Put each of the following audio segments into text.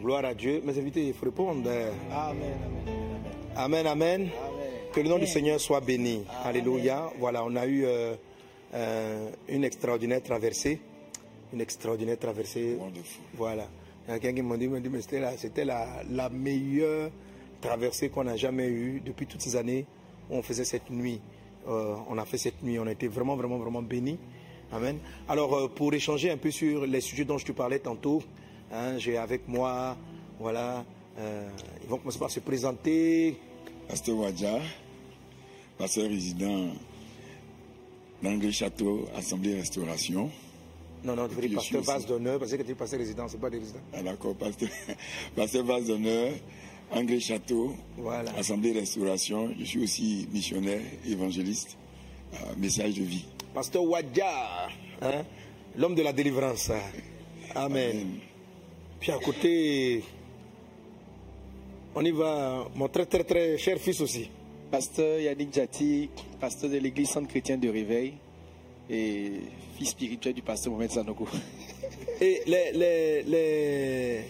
Gloire à Dieu. Mes invités, il faut répondre. Amen. Amen, amen. Que le nom du Seigneur soit béni. Alléluia. Voilà, on a eu euh, euh, une extraordinaire traversée. Une extraordinaire traversée. Voilà. Il y a quelqu'un qui m'a dit, m'a dit, mais c'était la, c'était la, la meilleure traversée qu'on a jamais eue depuis toutes ces années où on faisait cette nuit. Euh, on a fait cette nuit, on a été vraiment, vraiment, vraiment bénis. Amen. Alors, euh, pour échanger un peu sur les sujets dont je te parlais tantôt, hein, j'ai avec moi, voilà, euh, ils vont commencer par se présenter. Pasteur Wadja, pasteur résident d'Anglais Château, Assemblée Restauration. Non, non, tu veux dire pasteur base d'honneur, parce que tu es pasteur résident, c'est pas des résidents. Ah d'accord, pasteur, pasteur base d'honneur, Anglais Château, Voilà. Assemblée Restauration. Je suis aussi missionnaire, évangéliste, euh, message de vie. Pasteur Wadja, hein, l'homme de la délivrance. Amen. Puis à côté, on y va, mon très très très cher fils aussi. Pasteur Yannick Jati, pasteur de l'église Sainte Chrétienne de Réveil et fils spirituel du pasteur Mohamed Sanogo. Et les, les, les,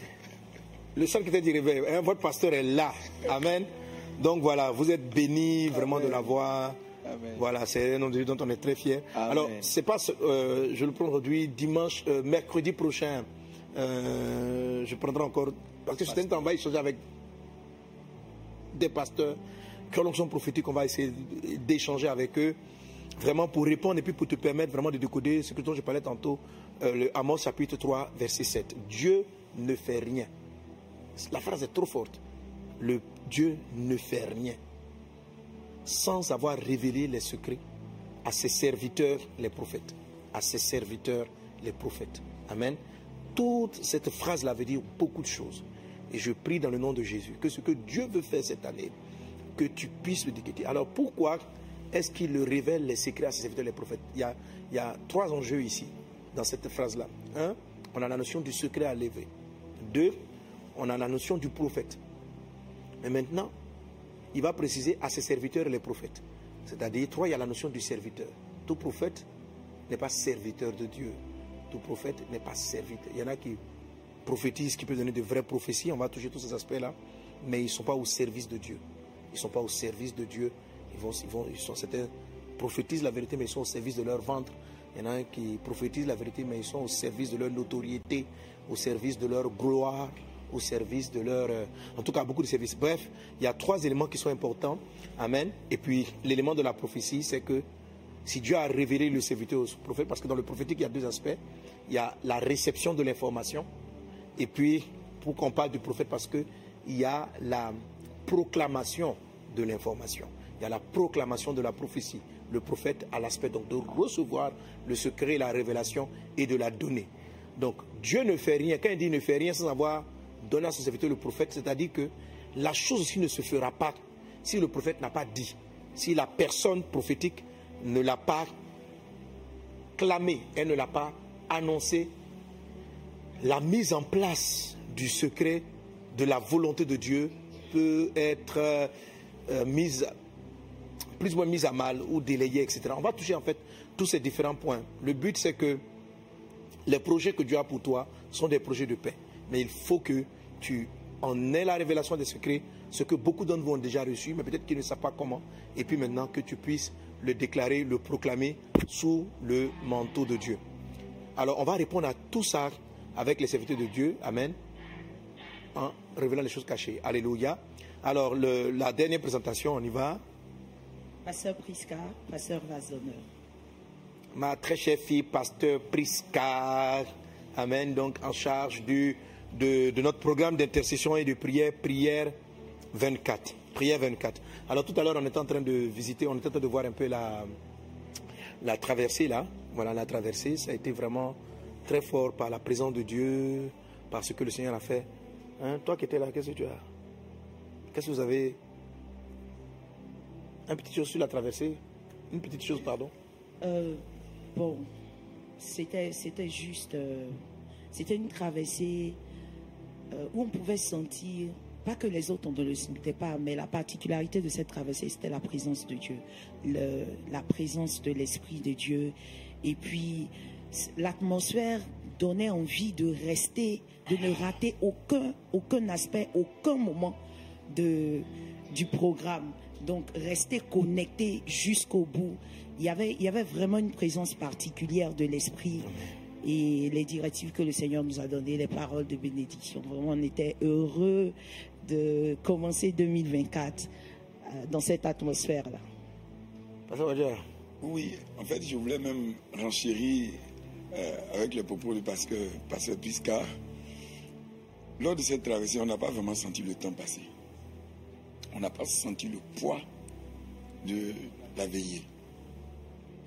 le qui t'a dit réveil, hein, votre pasteur est là. Amen. Donc voilà, vous êtes bénis vraiment de l'avoir. Voilà, c'est un nom de Dieu dont on est très. Amen. Alors, c'est pas, ce- euh, je le prends aujourd'hui, dimanche, euh, mercredi prochain. Euh, je prendrai encore, parce que c'est un temps, on va échanger avec des pasteurs qui ont l'onction prophétique, on va essayer d'échanger avec eux, vraiment pour répondre et puis pour te permettre vraiment de décoder ce que je parlais tantôt, euh, le Amos chapitre 3, verset 7. Dieu ne fait rien. La phrase est trop forte. Le Dieu ne fait rien sans avoir révélé les secrets à ses serviteurs, les prophètes. À ses serviteurs, les prophètes. Amen. Toute cette phrase-là veut dire beaucoup de choses. Et je prie dans le nom de Jésus que ce que Dieu veut faire cette année, que tu puisses le décréter. Alors pourquoi est-ce qu'il le révèle les secrets à ses serviteurs, les prophètes? Il y, a, trois enjeux ici, dans cette phrase-là. Un, on a la notion du secret à lever. Deux, on a la notion du prophète. Mais maintenant, il va préciser à ses serviteurs les prophètes. C'est-à-dire, trois, il y a la notion du serviteur. Tout prophète n'est pas serviteur de Dieu. Tout prophète n'est pas serviteur. Il y en a qui prophétisent, qui peuvent donner de vraies prophéties. On va toucher tous ces aspects-là. Mais ils ne sont pas au service de Dieu. Ils ne sont pas au service de Dieu. Ils, vont, ils, vont, ils sont, certains prophétisent la vérité, mais ils sont au service de leur ventre. Il y en a qui prophétisent la vérité, mais ils sont au service de leur notoriété, au service de leur gloire, au service de leur... euh, en tout cas, beaucoup de services. Bref, il y a trois éléments qui sont importants. Amen. Et puis, l'élément de la prophétie, c'est que si Dieu a révélé le serviteur au prophète, parce que dans le prophétique, il y a deux aspects. Il y a la réception de l'information. Et puis, pour qu'on parle du prophète, parce qu'il y a la proclamation de l'information. Il y a la proclamation de la prophétie. Le prophète a l'aspect donc de recevoir le secret, la révélation et de la donner. Donc Dieu ne fait rien. Quand il dit ne fait rien sans avoir donné à son serviteur le prophète, c'est-à-dire que la chose aussi ne se fera pas si le prophète n'a pas dit, si la personne prophétique ne l'a pas clamé, elle ne l'a pas annoncé, la mise en place du secret de la volonté de Dieu peut être euh, mise plus ou moins mise à mal ou délayée, etc. On va toucher en fait tous ces différents points. Le but c'est que les projets que Dieu a pour toi sont des projets de paix. Mais il faut que tu en aies la révélation des secrets, ce que beaucoup d'entre vous ont déjà reçu, mais peut-être qu'ils ne savent pas comment. Et puis maintenant que tu puisses le déclarer, le proclamer sous le manteau de Dieu. Alors on va répondre à tout ça avec les serviteurs de Dieu. Amen. En révélant les choses cachées. Alléluia. Alors le- la dernière présentation, on y va. Pasteur Prisca, pasteur Vazonneur. ma très chère fille, pasteur Prisca, Amen, donc en charge du, de, de notre programme d'intercession et de prière, prière 24. Prière 24. Alors tout à l'heure, on était en train de visiter, on était en train de voir un peu la, la traversée là. Voilà la traversée. Ça a été vraiment très fort par la présence de Dieu, par ce que le Seigneur a fait. Hein, Toi qui étais là, qu'est-ce que tu as? Qu'est-ce que vous avez? Un petit chose sur la traversée? Une petite chose, pardon Euh, bon, c'était, c'était juste. euh, c'était une traversée euh, où on pouvait sentir, pas que les autres ne le sentaient pas, mais la particularité de cette traversée, c'était la présence de Dieu, la présence de l'Esprit de Dieu. Et puis, l'atmosphère donnait envie de rester, de ne rater aucun, aucun aspect, aucun moment de, du programme. Donc, rester connecté jusqu'au bout. Il y, avait, il y avait vraiment une présence particulière de l'esprit et les directives que le Seigneur nous a données, les paroles de bénédiction. Vraiment, on était heureux de commencer 2024 euh, dans cette atmosphère-là. Pasteur Roger, Oui, en fait, je voulais même renchérir euh, avec les propos du pasteur, pasteur Pisca. Lors de cette traversée, on n'a pas vraiment senti le temps passer. On n'a pas senti le poids de la veillée.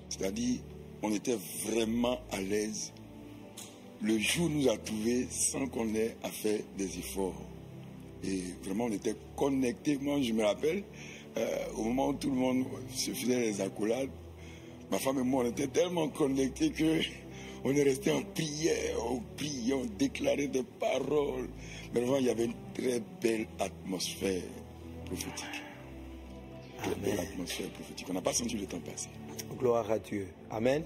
C'est-à-dire, on était vraiment à l'aise. Le jour nous a trouvés sans qu'on ait à faire des efforts. Et vraiment, on était connectés. Moi, je me rappelle, euh, au moment où tout le monde se faisait les accolades, ma femme et moi, on était tellement connectés que on est resté en prière, on priait, on déclarait des paroles. Mais vraiment, il y avait une très belle atmosphère prophétique. Très belle atmosphère prophétique. On n'a pas senti le temps passer. gloire à Dieu. Amen.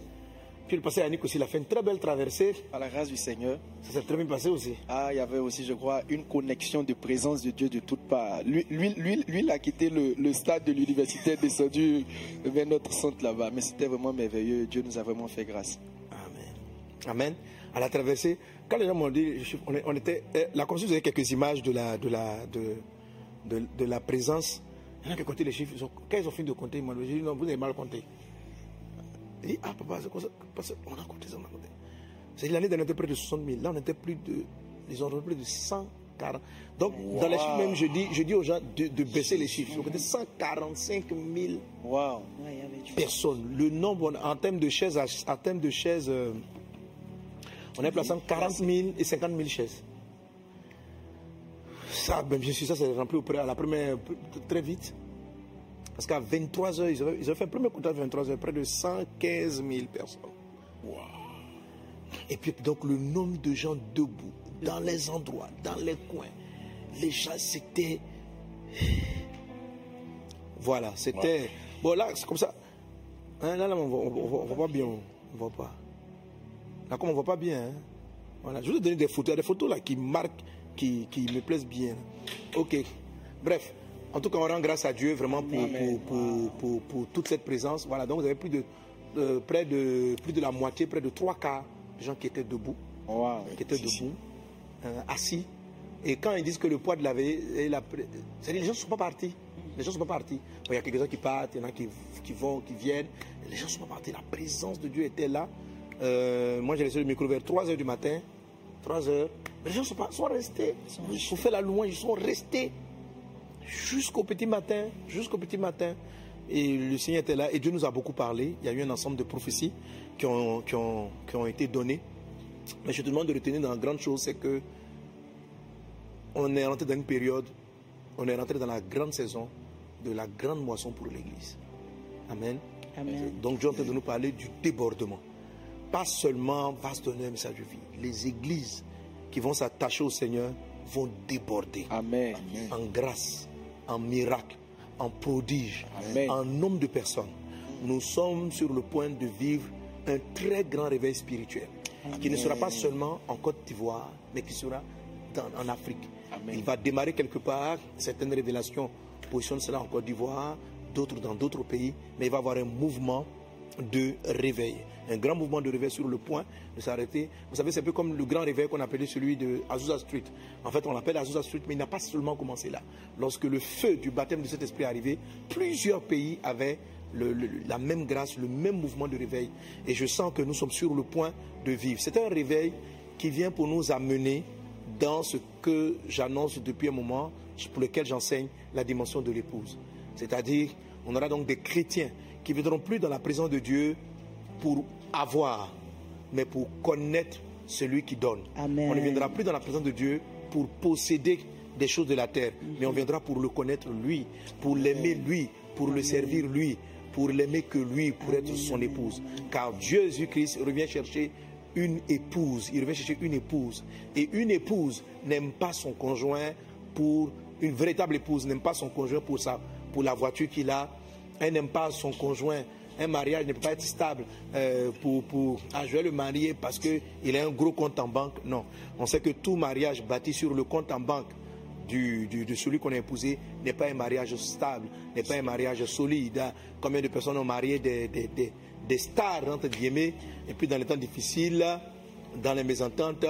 Puis le pasteur Yannick aussi, il a fait une très belle traversée. Par la grâce du Seigneur, Ça s'est très bien passé aussi. ah, il y avait aussi, je crois, une connexion de présence de Dieu de toutes parts. Lui, lui, lui, lui il a quitté le, le stade de l'université, descendu vers notre centre là-bas. Mais c'était vraiment merveilleux. Dieu nous a vraiment fait grâce. Amen. Amen. À la traversée, quand les gens m'ont dit, on, on était, eh, la commission faisait quelques images de la, de la, de, de, de la présence. Il y en a qui comptaient les chiffres. Ils ont- quand ils ont fini de compter, ils m'ont dit, non, vous avez mal compté. J'ai dit, ah papa, c'est quoi ça? Parce qu'on a compté ça, on a compté. C'est l'année dernière, on était près de 60 000. Là, on était plus de, ils ont plus de 140. Donc, dans les chiffres même, je dis, je dis aux gens de, de baisser les chiffres. Donc, on était 145 000 Waouh! Ouais, il y avait du- personnes. Le nombre en termes de chaises, en termes de chaises, euh, on est placé entre 40 000 et 50 000 chaises. Ça, ben, bien sûr, ça s'est rempli à la première, très vite. Parce qu'à 23 heures, ils avaient, ils avaient fait un premier comptage à 23 heures, près de 115 000 personnes. Et puis, donc, le nombre de gens debout, dans les endroits, dans les coins, les gens, c'était. Voilà, c'était. Bon, là, c'est comme ça. Hein, là, là, on on voit- pas bien. On voit pas. Là, comme on voit pas bien. hein. Voilà. Je vous donner des photos. Il y a des photos là qui marquent, qui, qui me plaisent bien. Ok. Bref. En tout cas, on rend grâce à Dieu vraiment pour, pour, pour, pour- pour toute cette présence. Voilà. Donc, vous avez plus de, de- près de, plus de la moitié, près de trois quarts de gens qui étaient debout Waouh! qui étaient debout, euh, assis. Et quand ils disent que le poids de la veille, la les gens ne sont pas partis. Les gens ne sont pas partis. Bon, il y a quelques-uns qui partent, il y en a qui, qui vont, qui viennent. Les gens ne sont pas partis. La présence de Dieu était là. Euh, moi, j'ai laissé le micro vers 3 heures du matin. 3 heures. Mais les gens sont, pas, sont restés. Pour faire la louange, ils sont restés jusqu'au petit matin. Jusqu'au petit matin. Et le Seigneur était là. Et Dieu nous a beaucoup parlé. Il y a eu un ensemble de prophéties qui ont, qui ont, qui ont été données. Mais je te demande de retenir dans la grande chose, c'est que on est rentré dans une période, on est rentré dans la grande saison de la grande moisson pour l'Église. Amen. Amen. Donc Dieu est en train de nous parler du débordement. Pas seulement va se donner un message de vie. Les églises qui vont s'attacher au Seigneur vont déborder Amen. en grâce, en miracle, en prodige, Amen. en nombre de personnes. Nous sommes sur le point de vivre un très grand réveil spirituel qui ne sera pas seulement en Côte d'Ivoire, mais qui sera dans- en Afrique. Amen. Il va démarrer quelque part, certaines révélations positionnent cela en Côte d'Ivoire, d'autres dans d'autres pays, mais il va y avoir un mouvement de réveil. Un grand mouvement de réveil sur le point de s'arrêter. Vous savez, c'est un peu comme le grand réveil qu'on appelait celui de Azusa Street. En fait, on l'appelle Azusa Street, mais il n'a pas seulement commencé là. Lorsque le feu du baptême de cet esprit est arrivé, plusieurs pays avaient la même grâce, le même mouvement de réveil. Et je sens que nous sommes sur le point de vivre. C'est un réveil qui vient pour nous amener dans ce que j'annonce depuis un moment, pour lequel j'enseigne la dimension de l'épouse. C'est-à-dire, on aura donc des chrétiens qui ne viendront plus dans la présence de Dieu pour avoir, mais pour connaître celui qui donne. Amen. On ne viendra plus dans la présence de Dieu pour posséder des choses de la terre, mais on viendra pour le connaître lui, pour l'aimer lui, pour le servir lui, pour l'aimer que lui, pour être son épouse. Car Dieu Jésus-Christ revient chercher une épouse, il revient chercher une épouse. Et une épouse n'aime pas son conjoint pour, une véritable épouse n'aime pas son conjoint pour, sa, pour la voiture qu'il a, elle n'aime pas son conjoint un mariage ne peut pas être stable euh, pour, pour ah, je vais le marier parce qu'il a un gros compte en banque. Non. On sait que tout mariage bâti sur le compte en banque du, de celui qu'on a épousé n'est pas un mariage stable, n'est pas un mariage solide. Combien de personnes ont marié des, des- des stars, entre guillemets, et puis dans les temps difficiles, dans les mésententes,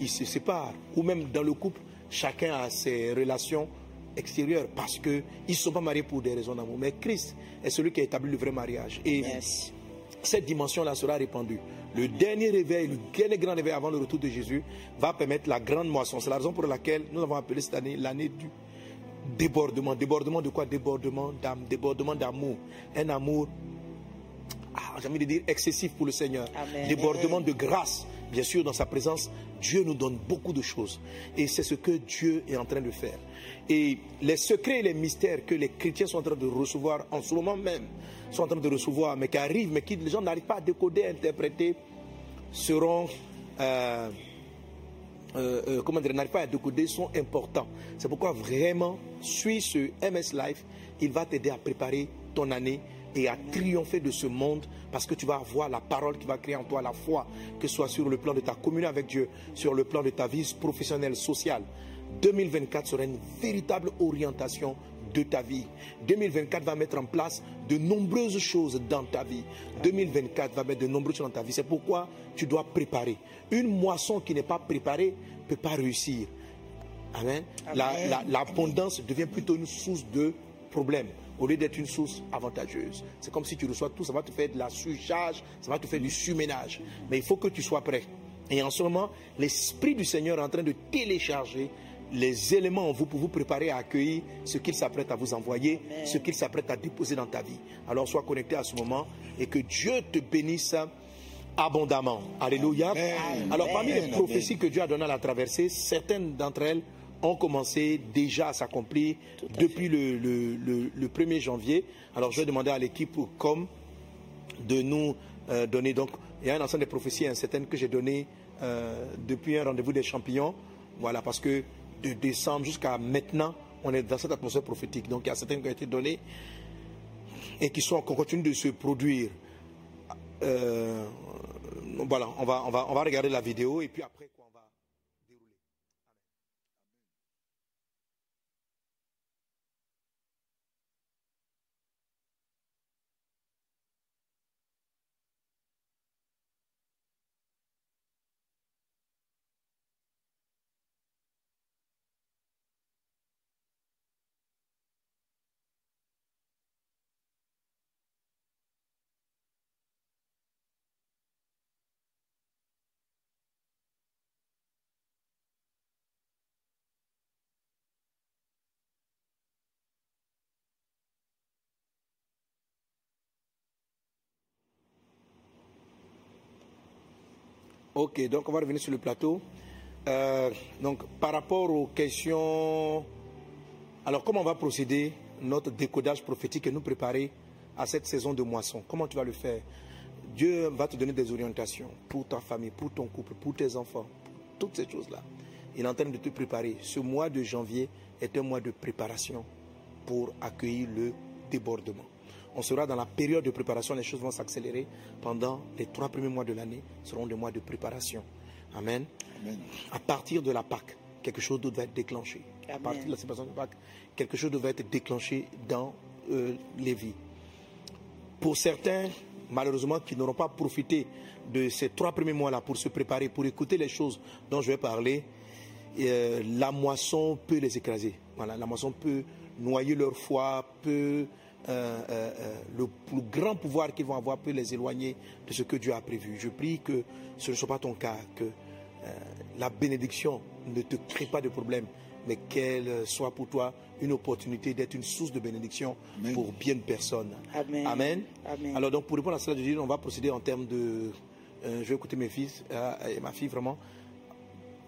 ils se séparent. Ou même dans le couple, chacun a ses relations extérieures parce qu'ils ne sont pas mariés pour des raisons d'amour. Mais Christ est celui qui a établi le vrai mariage. Et Yes. cette dimension-là sera répandue. Le dernier réveil, le dernier grand réveil avant le retour de Jésus va permettre la grande moisson. C'est la raison pour laquelle nous avons appelé cette année l'année du débordement. Débordement de quoi? Débordement d'âme, débordement d'amour. Un amour, ah, j'ai envie de dire, excessif pour le Seigneur. Amen. Débordement de grâce. Bien sûr, dans sa présence, Dieu nous donne beaucoup de choses. Et c'est ce que Dieu est en train de faire. Et les secrets et les mystères que les chrétiens sont en train de recevoir en ce moment même, sont en train de recevoir, mais qui arrivent, mais que les gens n'arrivent pas à décoder, à interpréter, seront... euh, euh, euh, comment dire, n'arrivent pas à décoder sont importants. C'est pourquoi vraiment, suis ce MS Life, il va t'aider à préparer ton année et à triompher de ce monde parce que tu vas avoir la parole qui va créer en toi la foi, que ce soit sur le plan de ta communion avec Dieu, sur le plan de ta vie professionnelle, sociale. 2024 sera une véritable orientation de ta vie. 2024 va mettre en place de nombreuses choses dans ta vie. 2024 va mettre de nombreuses choses dans ta vie. C'est pourquoi tu dois préparer. Une moisson qui n'est pas préparée ne peut pas réussir. Amen. La- la- L'abondance devient plutôt une source de problèmes au lieu d'être une source avantageuse. C'est comme si tu reçois tout, ça va te faire de la surcharge, ça va te faire du surménage. Mais il faut que tu sois prêt. Et en ce moment, l'Esprit du Seigneur est en train de télécharger les éléments en vous pour vous préparer à accueillir ce qu'il s'apprête à vous envoyer, ce qu'il s'apprête à déposer dans ta vie. Alors sois connecté à ce moment et que Dieu te bénisse abondamment. Alléluia. Alors parmi les prophéties que Dieu a données à la traversée, certaines d'entre elles ont commencé déjà à s'accomplir depuis le, le- le- le 1er janvier. Alors je vais demander à l'équipe comme de nous euh, donner. Donc, il y a un ensemble de prophéties hein, certaines que j'ai données euh, depuis un rendez-vous des champions. Voilà, parce que de décembre jusqu'à maintenant, on est dans cette atmosphère prophétique. Donc, il y a certaines qui ont été données et qui sont qui continuent de se produire. Euh, voilà, on va, on, va, on va regarder la vidéo et puis après, Ok, donc on va revenir sur le plateau. Euh, donc par rapport aux questions, alors comment on va procéder notre décodage prophétique et nous préparer à cette saison de moisson? Comment tu vas le faire? Dieu va te donner des orientations pour ta famille, pour ton couple, pour tes enfants, pour toutes ces choses-là. Il est en train de te préparer. Ce mois de janvier est un mois de préparation pour accueillir le débordement. On sera dans la période de préparation, les choses vont s'accélérer pendant les trois premiers mois de l'année, seront des mois de préparation. Amen. Amen. À partir de la Pâque, quelque chose d'autre va être déclenché. À partir de la célébration de Pâques, quelque chose d'autre va être déclenché dans euh, les vies. Pour certains, malheureusement, qui n'auront pas profité de ces trois premiers mois-là pour se préparer, pour écouter les choses dont je vais parler, euh, la moisson peut les écraser. Voilà, la moisson peut noyer leur foi, peut euh, euh, euh, le plus grand pouvoir qu'ils vont avoir peut les éloigner de ce que Dieu a prévu. Je prie que ce ne soit pas ton cas, que euh, la bénédiction ne te crée pas de problème, mais qu'elle soit pour toi une opportunité d'être une source de bénédiction Amen. pour bien de personnes. Amen. Amen. Amen. Alors donc pour répondre à cela, je dis, on va procéder en termes de... euh, je vais écouter mes fils euh, et ma fille vraiment.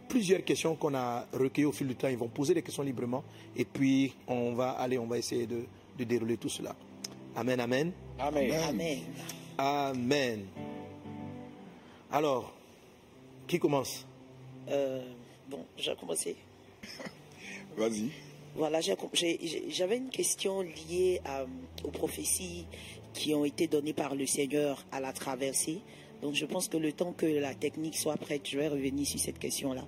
Plusieurs questions qu'on a recueillies au fil du temps, ils vont poser des questions librement et puis on va aller, on va essayer de, de dérouler tout cela. Amen, amen. Amen. Amen. Amen. Alors, qui commence? Euh, bon, j'ai commencé. Vas-y. Voilà, j'avais une question liée à- aux prophéties qui ont été données par le Seigneur à la traversée. Donc je pense que le temps que la technique soit prête, je vais revenir sur cette question-là.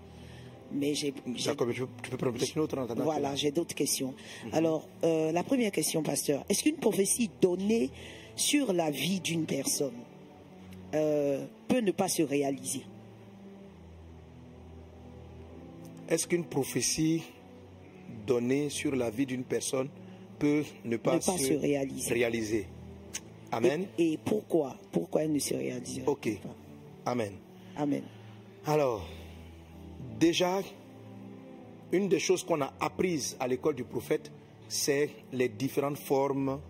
Mais j'ai D'accord, mais tu peux, tu peux prendre peut-être une autre voilà, j'ai d'autres questions. Alors, euh, la première question, pasteur, est-ce qu'une prophétie donnée sur la vie d'une personne euh, peut ne pas se réaliser? Est-ce qu'une prophétie donnée sur la vie d'une personne peut ne pas, Ne pas se réaliser. réaliser? Amen. et, et pourquoi? Pourquoi elle ne se réaliserait Ok. pas Amen. Amen. Alors, déjà, une des choses qu'on a apprises à l'école du prophète, c'est les différentes formes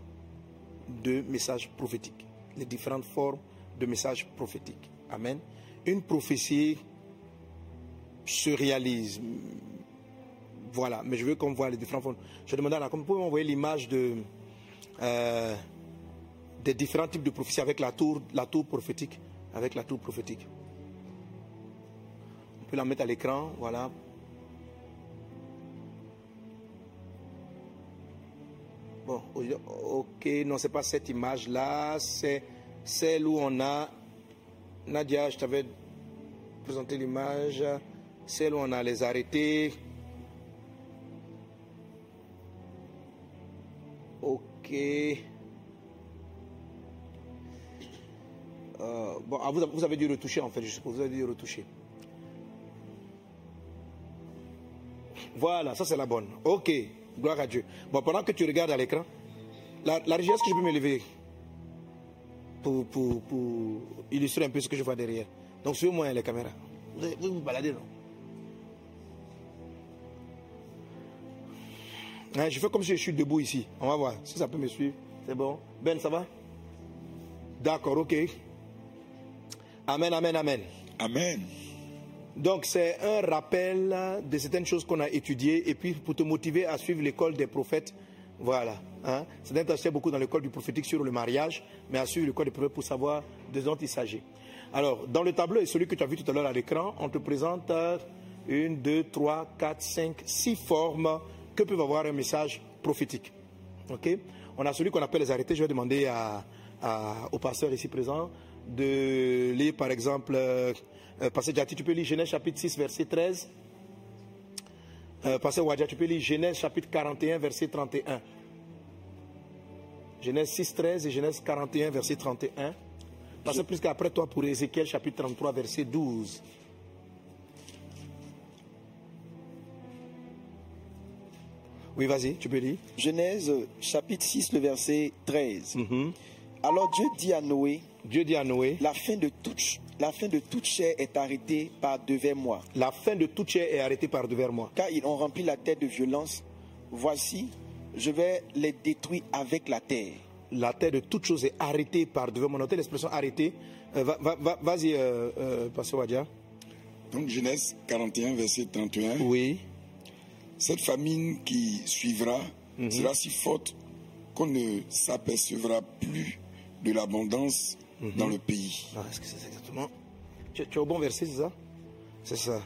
de messages prophétiques. Les différentes formes de messages prophétiques. Amen. Une prophétie se réalise. Voilà, mais je veux qu'on voit les différentes formes. Je demandais à la vous pouvez m'envoyer l'image de, euh, des différents types de prophéties. Avec la tour prophétique. Peut la mettre à l'écran, voilà. Bon, ok, non, c'est pas cette image-là, c'est celle où on a. Nadia, je t'avais présenté l'image, celle où on a les arrêtés. Ok. Euh, bon, ah, vous avez dû retoucher en fait, je suppose, vous avez dû retoucher. Voilà, ça c'est la bonne. Ok, gloire à Dieu. Bon, pendant que tu regardes à l'écran, la, la est-ce que je peux me lever pour, pour, pour illustrer un peu ce que je vois derrière Donc, suivez-moi les caméras. Vous vous, vous baladez, non? Hein, Je fais comme si je suis debout ici. On va voir si ça peut me suivre. C'est bon Ben, ça va? D'accord, ok. Amen, amen, amen. Amen. Donc c'est un rappel de certaines choses qu'on a étudiées et puis pour te motiver à suivre l'école des prophètes. Voilà. Hein? C'est beaucoup dans l'école du prophétique sur le mariage, mais à suivre l'école des prophètes pour savoir de dont il s'agit. Alors, dans le tableau et celui que tu as vu tout à l'heure à l'écran, on te présente une, deux, trois, quatre, cinq, six formes que peut avoir un message prophétique. Ok? On a celui qu'on appelle les arrêtés. Je vais demander à, à- au pasteur ici présent de lire par exemple, euh, Pasteur Jati, tu peux lire Genèse chapitre 6, verset 13. Euh, Pasteur Wadja, tu peux lire Genèse chapitre 41, verset 31. Genèse 6, 13 et Genèse 41, verset 31. Pasteur plus qu'après toi pour Ézéchiel chapitre 33, verset 12. Oui, vas-y, tu peux lire. Genèse chapitre 6, le verset 13. Mhm. Alors Dieu dit à Noé, Dieu dit à Noé, la fin de toute, la fin de toute chair est arrêtée par devers moi, la fin de toute chair est arrêtée par devers moi. car ils ont rempli la terre de violence. Voici, je vais les détruire avec la terre. La terre de toute chose est arrêtée par devers moi. Notez l'expression arrêtée. Euh, va- va- va- Vas-y, euh, euh, Pasteur Wadia. Donc Genèse 41, verset 31. Oui. Cette famine qui suivra Mhm. sera si forte qu'on ne s'apercevra plus de l'abondance Mhm. dans le pays. Ah, Est-ce que c'est exactement tu, tu es au bon verset, c'est ça C'est ça.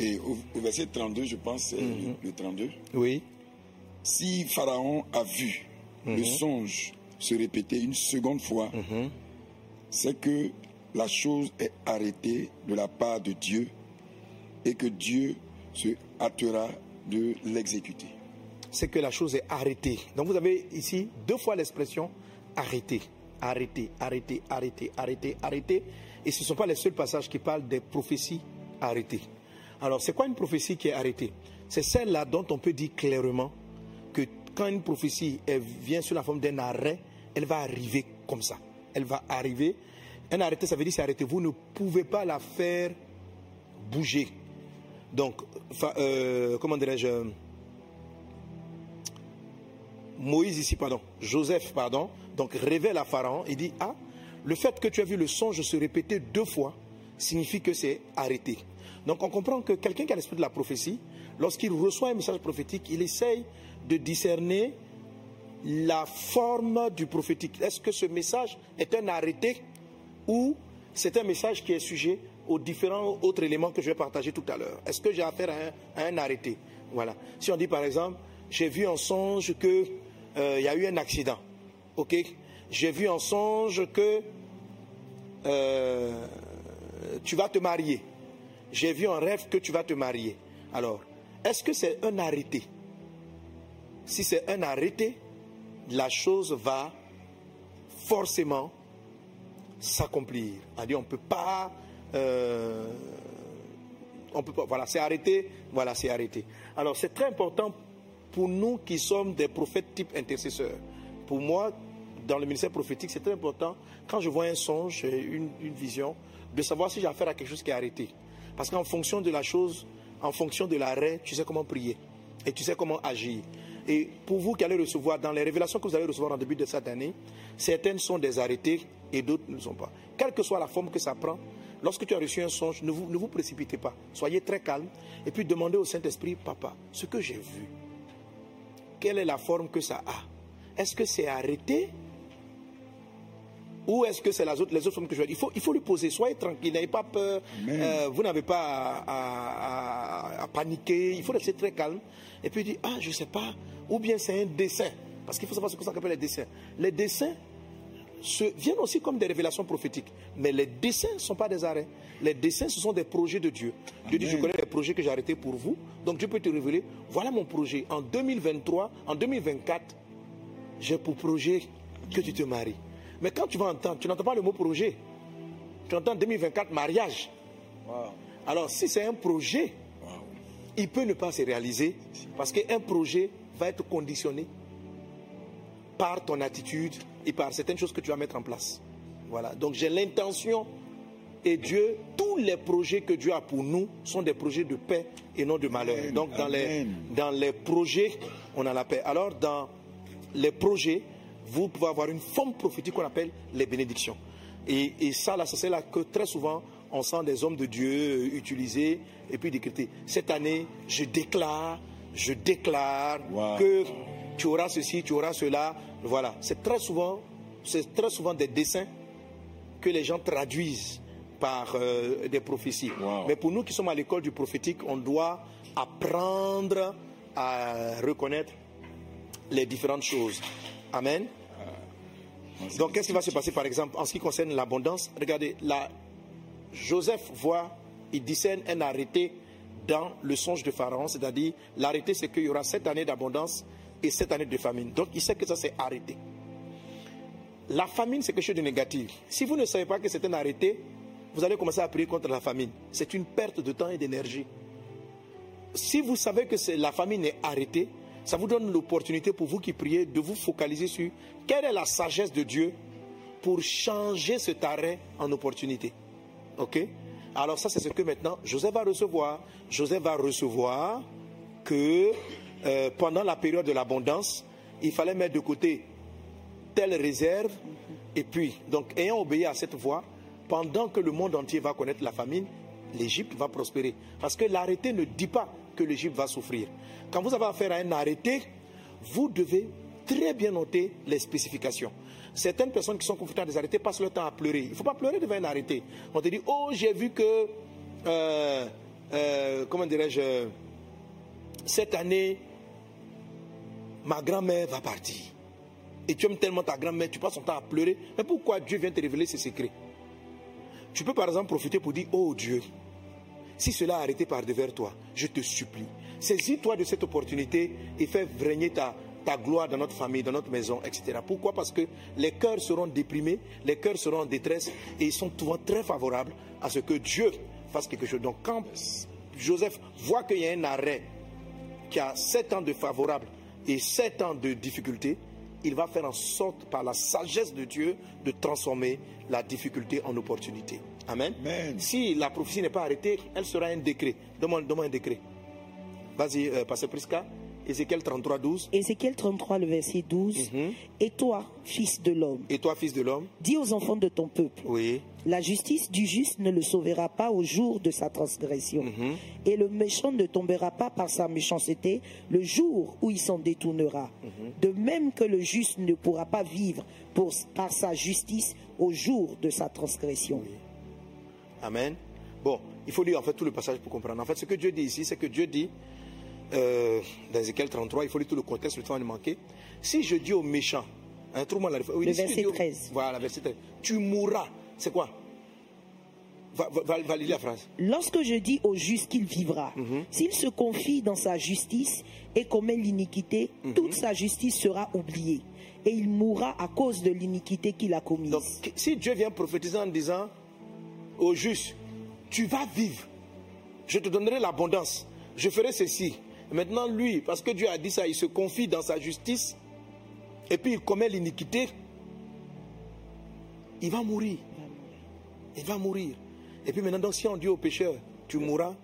Et au, au verset 32, je pense, c'est Mhm. le, le 32. Oui. Si Pharaon a vu Mhm. le songe se répéter une seconde fois, c'est que la chose est arrêtée de la part de Dieu et que Dieu se hâtera de l'exécuter. C'est que la chose est arrêtée. Donc vous avez ici deux fois l'expression arrêter. Arrêter, arrêter, arrêter, arrêter, arrêter. Et ce ne sont pas les seuls passages qui parlent des prophéties arrêtées. Alors, c'est quoi une prophétie qui est arrêtée? C'est celle-là dont on peut dire clairement que quand une prophétie elle vient sous la forme d'un arrêt, elle va arriver comme ça. Elle va arriver. Un arrêté, ça veut dire c'est arrêté. Vous ne pouvez pas la faire bouger. Donc, euh, comment dirais-je Moïse ici, pardon, Joseph, pardon, donc révèle à Pharaon et dit, ah, le fait que tu as vu le songe se répéter deux fois signifie que c'est arrêté. Donc on comprend que quelqu'un qui a l'esprit de la prophétie, lorsqu'il reçoit un message prophétique, il essaye de discerner la forme du prophétique. Est-ce que ce message est un arrêté ou c'est un message qui est sujet aux différents autres éléments que je vais partager tout à l'heure? Est-ce que j'ai affaire à un, arrêté? Voilà. Si on dit par exemple, j'ai vu en songe qu'il euh, y a eu un accident. OK? J'ai vu en songe que euh, tu vas te marier. J'ai vu en rêve que tu vas te marier. Alors, est-ce que c'est un arrêté? Si c'est un arrêté, la chose va forcément s'accomplir. On ne peut pas. Euh, on peut pas. Voilà, c'est arrêté. Voilà, c'est arrêté. Alors, c'est très important pour nous qui sommes des prophètes type intercesseurs. Pour moi, dans le ministère prophétique, c'est très important, quand je vois un songe, une, vision, de savoir si j'ai affaire à quelque chose qui est arrêté. Parce qu'en fonction de la chose, en fonction de l'arrêt, tu sais comment prier et tu sais comment agir. Et pour vous qui allez recevoir, dans les révélations que vous allez recevoir en début de cette année, certaines sont des arrêtés et d'autres ne sont pas. Quelle que soit la forme que ça prend, lorsque tu as reçu un songe, ne vous, ne vous précipitez pas. Soyez très calme et puis demandez au Saint-Esprit, Papa, ce que j'ai vu, quelle est la forme que ça a Est-ce que c'est arrêté ou est-ce que c'est les autres formes que je vais dire? Il faut, il faut lui poser. Soyez tranquille, n'ayez pas peur. Euh, vous n'avez pas à, paniquer. Il faut rester très calme. Et puis dire, ah, je ne sais pas. Ou bien c'est un dessin. Parce qu'il faut savoir ce que ça s'appelle les dessins. Les dessins viennent aussi comme des révélations prophétiques. Mais les dessins ne sont pas des arrêts. Les dessins, ce sont des projets de Dieu. Dieu dit, je connais les projets que j'ai arrêtés pour vous. Donc Dieu peut te révéler, voilà mon projet. En 2023, en 2024, j'ai pour projet que tu te maries. Mais quand tu vas entendre, tu n'entends pas le mot projet. Tu entends 2024 mariage. Alors si c'est un projet, il peut ne pas se réaliser parce qu'un projet va être conditionné par ton attitude et par certaines choses que tu vas mettre en place. Voilà. Donc j'ai l'intention et Dieu, tous les projets que Dieu a pour nous sont des projets de paix et non de malheur. Donc dans les, dans les projets, on a la paix. Alors dans les projets, vous pouvez avoir une forme prophétique qu'on appelle les bénédictions. Et, ça, là, c'est là que très souvent, on sent des hommes de Dieu utiliser et puis décréter. Cette année, je déclare, je déclare que tu auras ceci, tu auras cela. Voilà. C'est très souvent, c'est très souvent des dessins que les gens traduisent par euh, des prophéties. Mais pour nous qui sommes à l'école du prophétique, on doit apprendre à reconnaître les différentes choses. Amen. Donc, qu'est-ce qui va se passer, par exemple, en ce qui concerne l'abondance? Regardez, là, Joseph voit, il discerne un arrêté dans le songe de Pharaon, c'est-à-dire, l'arrêté, c'est qu'il y aura sept années d'abondance et sept années de famine. Donc, il sait que ça, c'est arrêté. La famine, c'est quelque chose de négatif. Si vous ne savez pas que c'est un arrêté, vous allez commencer à prier contre la famine. C'est une perte de temps et d'énergie. Si vous savez que la famine est arrêtée, ça vous donne l'opportunité pour vous qui priez de vous focaliser sur quelle est la sagesse de Dieu pour changer cet arrêt en opportunité. OK? Alors ça, c'est ce que maintenant Joseph va recevoir. Joseph va recevoir que euh, pendant la période de l'abondance, il fallait mettre de côté telle réserve. Et puis, donc, ayant obéi à cette voie, pendant que le monde entier va connaître la famine, l'Égypte va prospérer. Parce que l'arrêté ne dit pas que l'Égypte va souffrir. Quand vous avez affaire à un arrêté, vous devez très bien noter les spécifications. Certaines personnes qui sont confrontées à des arrêtés passent leur temps à pleurer. Il ne faut pas pleurer devant un arrêté. On te dit, oh, j'ai vu que, euh, euh, comment dirais-je, cette année, ma grand-mère va partir. Et tu aimes tellement ta grand-mère, tu passes ton temps à pleurer. Mais pourquoi Dieu vient te révéler ses secrets? Tu peux par exemple profiter pour dire, oh Dieu, si cela a arrêté par devers toi, je te supplie, saisis-toi de cette opportunité et fais régner ta, ta gloire dans notre famille, dans notre maison, etc. Pourquoi? Parce que les cœurs seront déprimés, les cœurs seront en détresse et ils sont souvent très favorables à ce que Dieu fasse quelque chose. Donc quand Joseph voit qu'il y a un arrêt qui a sept ans de favorable et sept ans de difficulté, il va faire en sorte, par la sagesse de Dieu, de transformer la difficulté en opportunité. Amen. Si la prophétie n'est pas arrêtée, elle sera un décret. Demande, un décret. Vas-y, euh, Pasteur Prisca. Ézéchiel 33, 12. Ézéchiel 33, le verset 12. Mhm. Et toi, fils de l'homme. Et toi, fils de l'homme. Dis aux enfants de ton peuple. Oui. La justice du juste ne le sauvera pas au jour de sa transgression. Mhm. Et le méchant ne tombera pas par sa méchanceté le jour où il s'en détournera. Mhm. De même que le juste ne pourra pas vivre par sa justice au jour de sa transgression. Amen. Bon, il faut lire en fait tout le passage pour comprendre. En fait, ce que Dieu dit ici, c'est que Dieu dit, euh, dans Ézéchiel 33, il faut lire tout le contexte, le temps est manqué. Si je dis aux méchants, hein, trouve-moi la oui, Le si verset au- 13. Voilà, verset 13. Tu mourras. C'est quoi? Va, va, va- va lire la phrase. Lorsque je dis au juste qu'il vivra, Mhm. s'il se confie dans sa justice et commet l'iniquité, Mhm. toute sa justice sera oubliée. Et il mourra à cause de l'iniquité qu'il a commise. Donc, si Dieu vient prophétiser en disant au juste, tu vas vivre, je te donnerai l'abondance, je ferai ceci. Maintenant, lui, parce que Dieu a dit ça, il se confie dans sa justice et puis il commet l'iniquité, il va mourir. Il va mourir. Et puis maintenant, donc, si on dit au pécheur, tu mourras,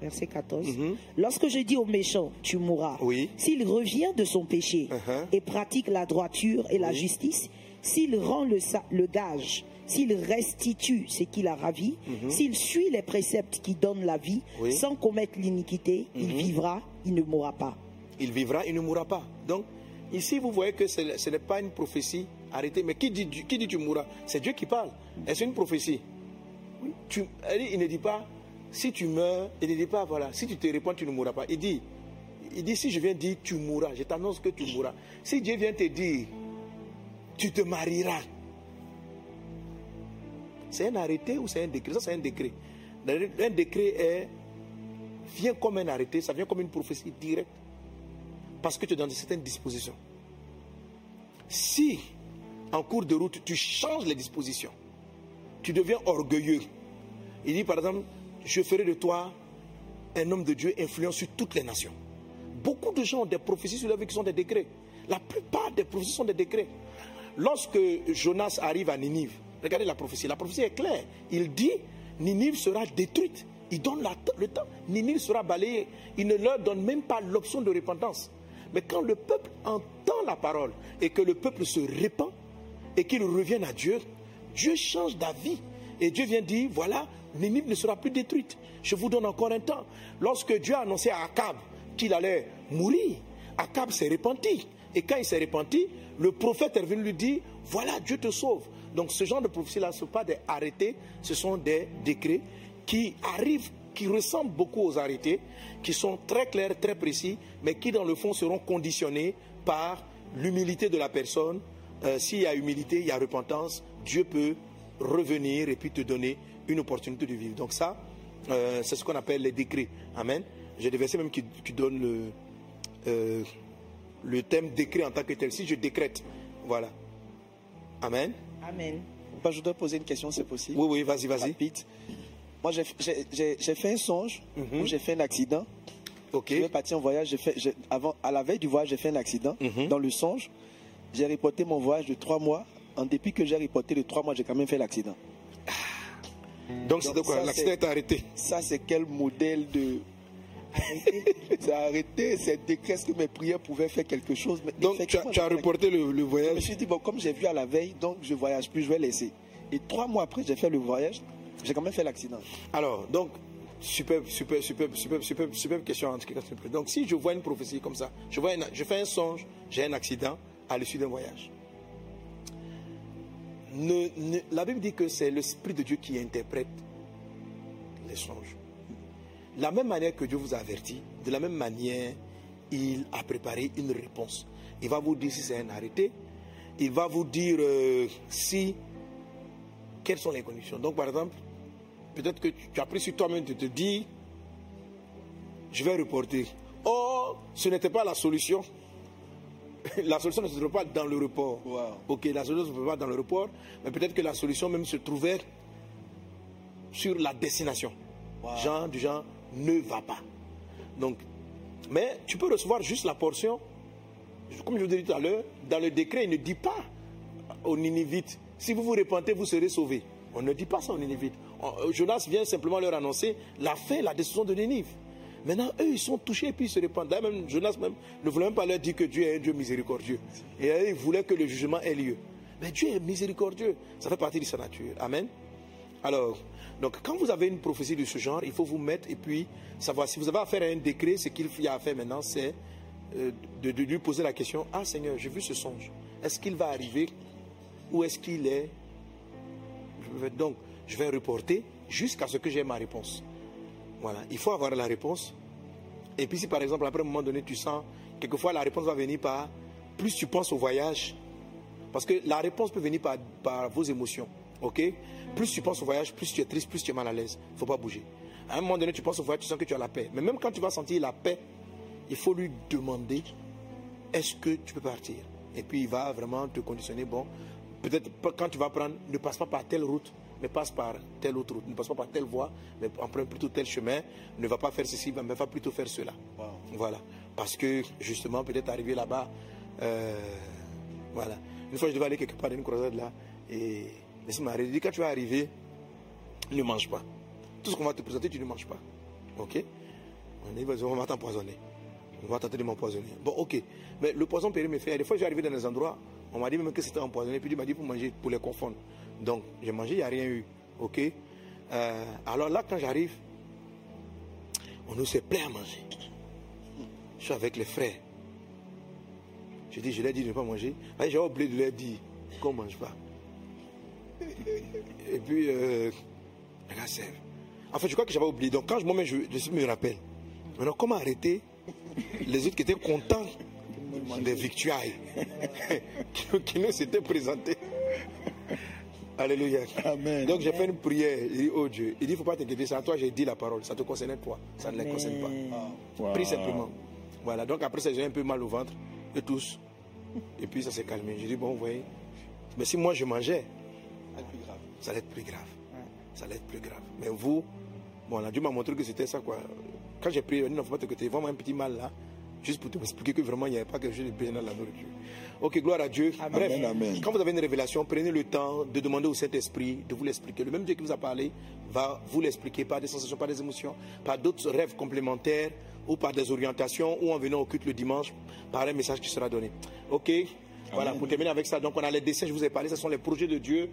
Verset 14. Mhm. Lorsque je dis au méchant, tu mourras, Oui. s'il revient de son péché Uh-huh. et pratique la droiture et la justice, s'il rend le, gage, s'il restitue ce qu'il a ravi, s'il suit les préceptes qui donnent la vie, Mhm. Oui. Mhm. sans commettre l'iniquité, il vivra, il ne mourra pas. il vivra, il ne mourra pas. Donc, ici, vous voyez que ce n'est pas une prophétie arrêtée. Mais qui dit, qui dit tu mourras? C'est Dieu qui parle. Est-ce une prophétie? Oui. Tu- Il ne dit pas, si tu meurs, il ne dit pas, voilà, si tu te répands, tu ne mourras pas. Il dit, il dit, si je viens dire, tu mourras, je t'annonce que tu mourras. Si Dieu vient te dire, tu te marieras, c'est un arrêté ou c'est un décret? Ça, c'est un décret. Un décret est, vient comme un arrêté, ça vient comme une prophétie directe parce que tu es dans certaines dispositions. Si, en cours de route, tu changes les dispositions, tu deviens orgueilleux. Il dit par exemple, je ferai de toi un homme de Dieu influent sur toutes les nations. Beaucoup de gens ont des prophéties sur la vie qui sont des décrets. La plupart des prophéties sont des décrets. Lorsque Jonas arrive à Ninive, regardez la prophétie. La prophétie est claire. Il dit, Ninive sera détruite. Il donne le temps. Ninive sera balayée. Il ne leur donne même pas l'option de repentance. Mais quand le peuple entend la parole et que le peuple se répand et qu'il revienne à Dieu, Dieu change d'avis. Et Dieu vient dire, voilà, Ninive ne sera plus détruite. Je vous donne encore un temps. Lorsque Dieu a annoncé à Akab qu'il allait mourir, Akab s'est repenti. Et quand il s'est repenti, le prophète est venu lui dire, voilà, Dieu te sauve. Donc ce genre de prophétie-là, ce ne sont pas des arrêtés, ce sont des décrets qui arrivent, qui ressemblent beaucoup aux arrêtés, qui sont très clairs, très précis, mais qui dans le fond seront conditionnés par l'humilité de la personne. Euh, S'il y a humilité, il y a repentance, Dieu peut revenir et puis te donner une opportunité de vivre. Donc ça, euh, c'est ce qu'on appelle les décrets. Amen. J'ai des versets même qui, qui donnent le, euh, le thème décret en tant que tel. Si je décrète, voilà. Amen. Amen. Bah, je dois poser une question, c'est possible? Oui, oui, vas-y, vas-y. Rapide. Moi, j'ai- fait un songe Mhm. où j'ai fait un accident. Ok. Je vais partir en voyage. j'ai Fait, avant, à la veille du voyage, j'ai fait un accident. Mhm. Dans le songe, j'ai reporté mon voyage de trois mois. En dépit que j'ai reporté de trois mois, j'ai quand même fait l'accident. Donc c'était Donc, quoi? ça, L'accident c'est- est arrêté. Ça, c'est quel modèle de. c'est arrêté, c'est décret. Est-ce que mes prières pouvaient faire quelque chose? Mais Donc tu as, tu reporté le, le Je me voyage? suis dit, bon, comme j'ai vu à la veille, donc je voyage plus, je vais laisser. Et trois mois après, j'ai fait le voyage. J'ai quand même fait l'accident. Alors, donc, super, super, super, super, super, super question. Donc, si je vois une prophétie comme ça, je, vois je fais un songe, j'ai un accident à l'issue d'un voyage. La Bible dit que c'est l'Esprit de Dieu qui interprète les songes. La même manière que Dieu vous a averti, de la même manière, il a préparé une réponse. Il va vous dire si c'est un arrêté, il va vous dire euh, si, quelles sont les conditions. Donc, par exemple, peut-être que tu tu as pris sur toi-même de te dire, je vais reporter. Or, ce n'était pas la solution. La solution ne se trouve pas dans le report. Wow. Ok, la solution ne se trouve pas dans le report, mais peut-être que la solution même se trouvait sur la destination. Wow. Genre du genre, ne va pas. Donc, mais tu peux recevoir juste la portion. Comme je vous ai dit tout à l'heure, dans le décret, il ne dit pas aux Ninivites, si vous vous repentez, vous serez sauvés. On ne dit pas ça aux Ninivites. Euh, Jonas vient simplement leur annoncer la fin, la destruction de Ninive. Maintenant, eux, ils sont touchés et puis ils se répandent. D'ailleurs, même Jonas même, ne voulait même pas leur dire que Dieu est un Dieu miséricordieux. Et eux, ils voulaient que le jugement ait lieu. Mais Dieu est miséricordieux. Ça fait partie de sa nature. Amen. Alors, donc quand vous avez une prophétie de ce genre, il faut vous mettre et puis savoir si vous avez affaire à un décret, ce qu'il y a à faire maintenant, c'est euh, de, de lui poser la question Ah Seigneur, j'ai vu ce songe. Est-ce qu'il va arriver ou est-ce qu'il est? Donc, je vais reporter, jusqu'à ce que j'ai ma réponse. Voilà, il faut avoir la réponse. Et puis si par exemple, après un moment donné, tu sens, quelquefois la réponse va venir par, plus tu penses au voyage, parce que la réponse peut venir par, par vos émotions, ok? Plus tu penses au voyage, plus tu es triste, plus tu es mal à l'aise. Il ne faut pas bouger. À un moment donné, tu penses au voyage, tu sens que tu as la paix. Mais même quand tu vas sentir la paix, il faut lui demander, est-ce que tu peux partir? Et puis il va vraiment te conditionner, bon, peut-être quand tu vas prendre, ne passe pas par telle route, mais passe par telle autre route, ne passe pas par telle voie, mais emprunte plutôt tel chemin, ne va pas faire ceci, mais va plutôt faire cela. Voilà. Parce que justement, peut-être arriver là-bas, euh, voilà. Une fois, je devais aller quelque part dans une croisade là, et laisse m'a dit quand tu vas arriver, ne mange pas. Tout ce qu'on va te présenter, tu ne manges pas. Ok? On dit, on va t'empoisonner. On va tenter de m'empoisonner. Bon, ok. Mais le poison périt mes frères. Des fois, arrivé dans des endroits, on m'a dit même que c'était empoisonné, puis il m'a dit pour manger, pour les confondre. Donc, j'ai mangé, il n'y a rien eu. Ok? Euh, Alors là, quand j'arrive, on nous s'est plein à manger. Je suis avec les frères. Je dis, je leur ai dit de ne pas manger. J'ai oublié de leur dire qu'on ne mange pas. Et puis, euh, regarde, En fait, je crois que j'avais oublié. Donc, quand je, je me rappelle. Maintenant, comment arrêter les autres qui étaient contents des victuailles qui nous s'étaient présentées Alléluia. Amen. Donc j'ai fait une prière. Il dit, oh Dieu, il dit, il ne faut pas t'inquiéter, c'est à toi j'ai dit la parole. Ça te concerne toi, ça ne les concerne pas. Ah. Prie simplement. Voilà, donc après ça, j'ai un peu mal au ventre, et tous. Et puis ça s'est calmé. J'ai dit, bon, vous voyez, mais si moi je mangeais, ça allait être plus grave. Ça allait être plus grave. Mais vous, bon, là, Dieu m'a montré que c'était ça, quoi. Quand j'ai prié, il ne faut pas t'inquiéter, vraiment un petit mal là, juste pour te expliquer que vraiment il n'y avait pas quelque chose de bien dans la nourriture. Ok, gloire à Dieu. Bref, quand vous avez une révélation, prenez le temps de demander au Saint-Esprit de vous l'expliquer. Le même Dieu qui vous a parlé va vous l'expliquer par des sensations, par des émotions, par d'autres rêves complémentaires ou par des orientations ou en venant au culte le dimanche par un message qui sera donné. Ok? Voilà, pour terminer avec ça, donc on a les dessins, je vous ai parlé, ce sont les projets de Dieu.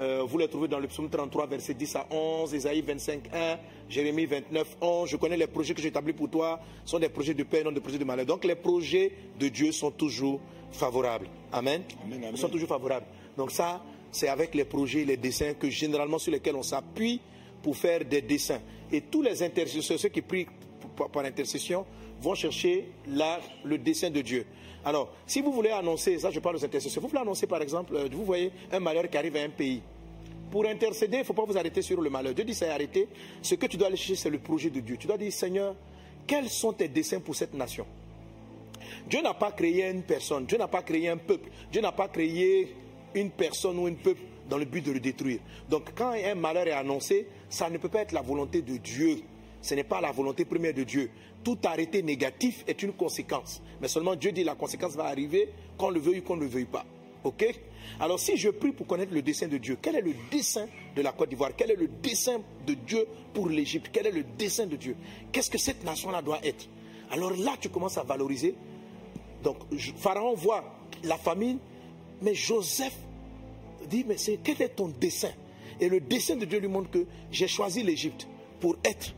Euh, vous les trouvez dans le psaume 33, verset 10 à 11, Isaïe 25, 1, Jérémie 29, 11. Je connais les projets que j'ai établis pour toi, sont des projets de paix, non des projets de malheur. Donc les projets de Dieu sont toujours favorables. Amen. Ils sont toujours favorables. Donc ça, c'est avec les projets, les dessins que généralement sur lesquels on s'appuie pour faire des dessins. Et tous les intercesseurs, ceux qui prient par intercession, vont chercher le dessin de Dieu. Alors, si vous voulez annoncer, ça je parle aux intercesseurs, vous voulez annoncer par exemple, euh, vous voyez un malheur qui arrive à un pays. Pour intercéder, il ne faut pas vous arrêter sur le malheur. Dieu dit, c'est arrêter. Ce que tu dois aller chercher, c'est le projet de Dieu. Tu dois dire, Seigneur, quels sont tes desseins pour cette nation? Dieu n'a pas créé une personne, Dieu n'a pas créé un peuple, Dieu n'a pas créé une personne ou un peuple dans le but de le détruire. Donc quand un malheur est annoncé, ça ne peut pas être la volonté de Dieu. Ce n'est pas la volonté première de Dieu. Tout arrêté négatif est une conséquence. Mais seulement Dieu dit la conséquence va arriver qu'on le veuille ou qu'on ne le veuille pas. OK? Alors si je prie pour connaître le dessein de Dieu, quel est le dessein de la Côte d'Ivoire? Quel est le dessein de Dieu pour l'Égypte? Quel est le dessein de Dieu? Qu'est-ce que cette nation-là doit être? Alors là, tu commences à valoriser donc Pharaon voit la famine, mais Joseph dit, mais quel est ton dessein? Et le dessein de Dieu lui montre que j'ai choisi l'Égypte pour être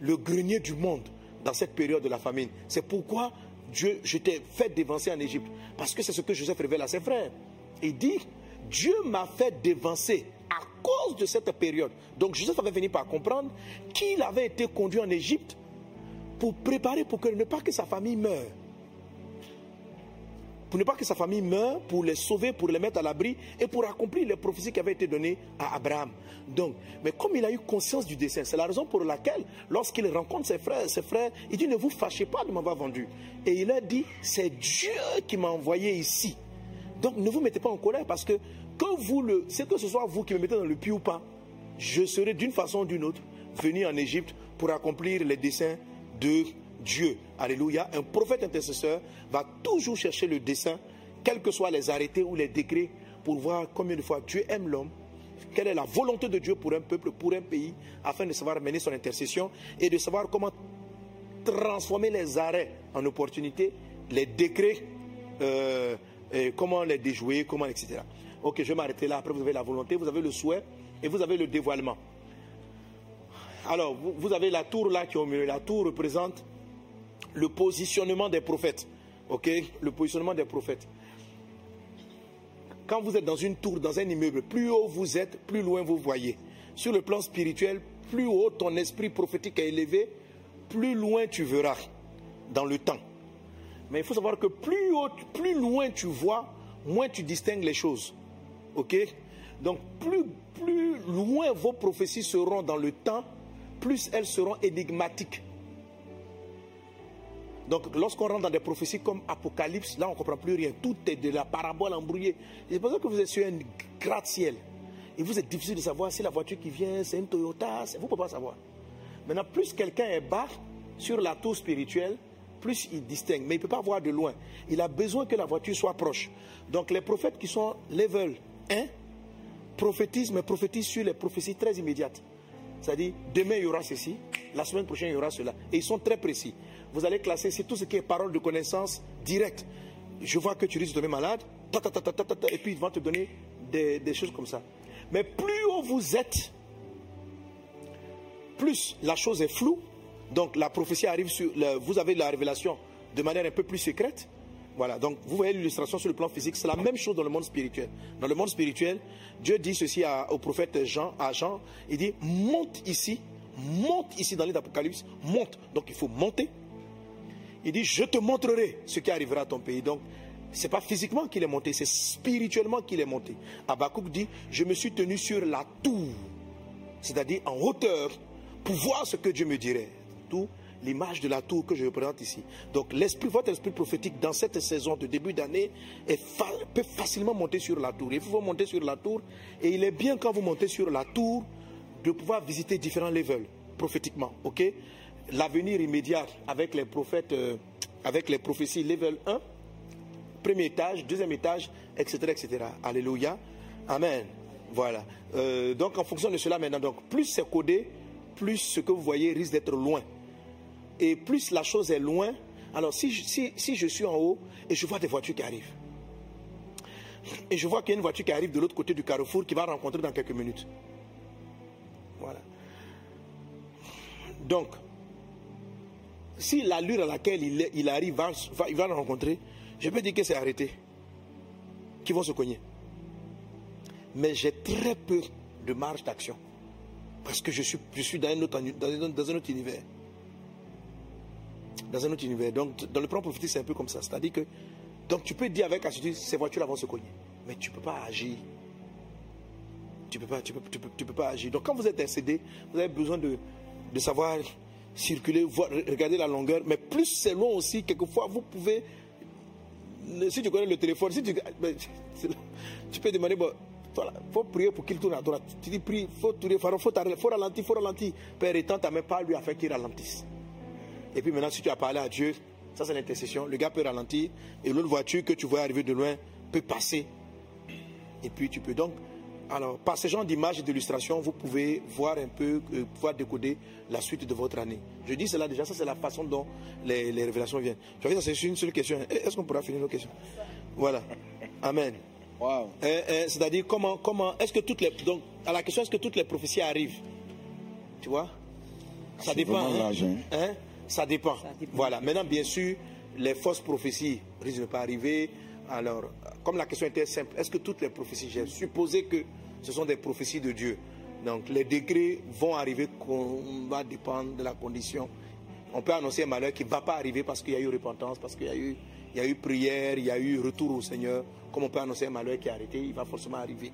le grenier du monde dans cette période de la famine. C'est pourquoi Dieu, je t'ai fait dévancer en Égypte. Parce que c'est ce que Joseph révèle à ses frères. Il dit, Dieu m'a fait dévancer à cause de cette période. Donc Joseph avait fini par comprendre qu'il avait été conduit en Égypte pour préparer pour que ne pas que sa famille meure pour ne pas que sa famille meure, pour les sauver, pour les mettre à l'abri et pour accomplir les prophéties qui avaient été données à Abraham. Donc, mais comme il a eu conscience du dessein, c'est la raison pour laquelle, lorsqu'il rencontre ses frères, ses frères, il dit ne vous fâchez pas de m'avoir vendu. Et il a dit c'est Dieu qui m'a envoyé ici. Donc ne vous mettez pas en colère parce que le, c'est que ce soit vous qui me mettez dans le puits ou pas, je serai d'une façon ou d'une autre venu en Égypte pour accomplir les desseins de Dieu, alléluia, un prophète intercesseur va toujours chercher le dessein, quels que soient les arrêtés ou les décrets, pour voir combien de fois Dieu aime l'homme, quelle est la volonté de Dieu pour un peuple, pour un pays, afin de savoir mener son intercession et de savoir comment transformer les arrêts en opportunités, les décrets, euh, comment les déjouer, comment, etc. Ok, je vais m'arrêter là. Après, vous avez la volonté, vous avez le souhait et vous avez le dévoilement. Alors, vous, avez la tour là qui est au milieu. La tour représente le positionnement des prophètes. Ok? Le positionnement des prophètes. Quand vous êtes dans une tour, dans un immeuble, plus haut vous êtes, plus loin vous voyez. sur le plan spirituel, plus haut ton esprit prophétique est élevé, plus loin tu verras dans le temps. Mais il faut savoir que plus haut, plus loin tu vois, moins tu distingues les choses. OK? Donc plus, plus loin vos prophéties seront dans le temps, plus elles seront énigmatiques. Donc, lorsqu'on rentre dans des prophéties comme Apocalypse, là, on ne comprend plus rien. Tout est de la parabole embrouillée. C'est pour ça que vous êtes sur un gratte-ciel. Et vous êtes difficile de savoir si la voiture qui vient, c'est une Toyota. Vous ne pouvez pas savoir. Maintenant, plus quelqu'un est bas sur la tour spirituelle, plus il distingue. Mais il ne peut pas voir de loin. Il a besoin que la voiture soit proche. Donc, les prophètes qui sont level 1 prophétisent, mais prophétisent sur les prophéties très immédiates. C'est-à-dire, demain il y aura ceci, la semaine prochaine il y aura cela. Et ils sont très précis. Vous allez classer, c'est tout ce qui est parole de connaissance directe. Je vois que tu risques de tomber malade, et puis ils vont te donner des, choses comme ça. Mais plus haut vous êtes, plus la chose est floue. Donc la prophétie arrive sur. le- vous avez la révélation de manière un peu plus secrète. Voilà, donc vous voyez l'illustration sur le plan physique, c'est la même chose dans le monde spirituel. Dans le monde spirituel, Dieu dit ceci au prophète Jean, à Jean, il dit monte ici, monte ici dans l'île d'Apocalypse, monte. Donc il faut monter. Il dit je te montrerai ce qui arrivera à ton pays. Donc c'est pas physiquement qu'il est monté, c'est spirituellement qu'il est monté. Habakkuk dit je me suis tenu sur la tour, c'est-à-dire en hauteur, pour voir ce que Dieu me dirait. Tout l'image de la tour que je représente ici. Donc l'esprit, votre esprit prophétique dans cette saison de début d'année peut facilement monter sur la tour. Il faut monter sur la tour et il est bien quand vous montez sur la tour de pouvoir visiter différents levels prophétiquement. Ok? L'avenir immédiat avec les prophètes, euh, avec les prophéties level 1, premier étage, deuxième étage, etc. etc. Alléluia. Amen. Voilà. Euh, donc en fonction de cela maintenant, donc plus c'est codé, plus ce que vous voyez risque d'être loin. Et plus la chose est loin, alors si, si, si je suis en haut et je vois des voitures qui arrivent, et je vois qu'il y a une voiture qui arrive de l'autre côté du carrefour qui va rencontrer dans quelques minutes. Voilà. Donc, si l'allure à laquelle il, arrive va, il va le rencontrer, je peux dire que c'est arrêté, qu'ils vont se cogner. Mais j'ai très peu de marge d'action. Parce que je suis, dans, un autre, univers. Dans un autre univers. Donc, dans le plan prophétique, c'est un peu comme ça. C'est-à-dire que, donc tu peux dire avec assurance, ces voitures-là vont se cogner. Mais tu ne peux pas agir. Tu peux, pas- tu peux, tu peux- tu peux pas agir. Donc, quand vous êtes incédé, vous avez besoin de, de savoir circuler, regarder la longueur. Mais plus c'est long aussi, quelquefois, vous pouvez si tu connais le téléphone, si tu, tu peux demander, bon, faut prier pour qu'il tourne à droite. Tu dis, prie, faut tourner, faut, faut, faut ralentir, faut ralentir. Père étant, ta main pas lui afin qu'il ralentisse. Et puis maintenant, si tu as parlé à Dieu, ça c'est l'intercession, le gars peut ralentir et l'autre voiture que tu vois arriver de loin peut passer. Et puis tu peux donc, alors par ce genre d'image et d'illustration, vous pouvez voir un peu, euh, pouvoir décoder la suite de votre année. Je dis cela déjà, ça c'est la façon dont les, les révélations viennent. Je vois que ça c'est une seule question. Eh, Est-ce qu'on pourra finir nos questions? Voilà. Amen. Waouh. Eh, eh, C'est-à-dire comment, comment, est-ce que toutes les, donc à la question est-ce que toutes les prophéties arrivent? Tu vois? Ça dépend. hein. large, hein. Hein? Ça dépend. Ça dépend. Voilà. Maintenant, bien sûr, les fausses prophéties risquent de ne pas arriver. Alors, comme la question était simple, est-ce que toutes les prophéties, j'ai supposé que ce sont des prophéties de Dieu. Donc, les degrés vont arriver, qu'on va dépendre de la condition. On peut annoncer un malheur qui ne va pas arriver parce qu'il y a eu repentance, parce qu'il y a eu, il y a eu prière, il y a eu retour au Seigneur. Comme on peut annoncer un malheur qui est arrêté, il va forcément arriver.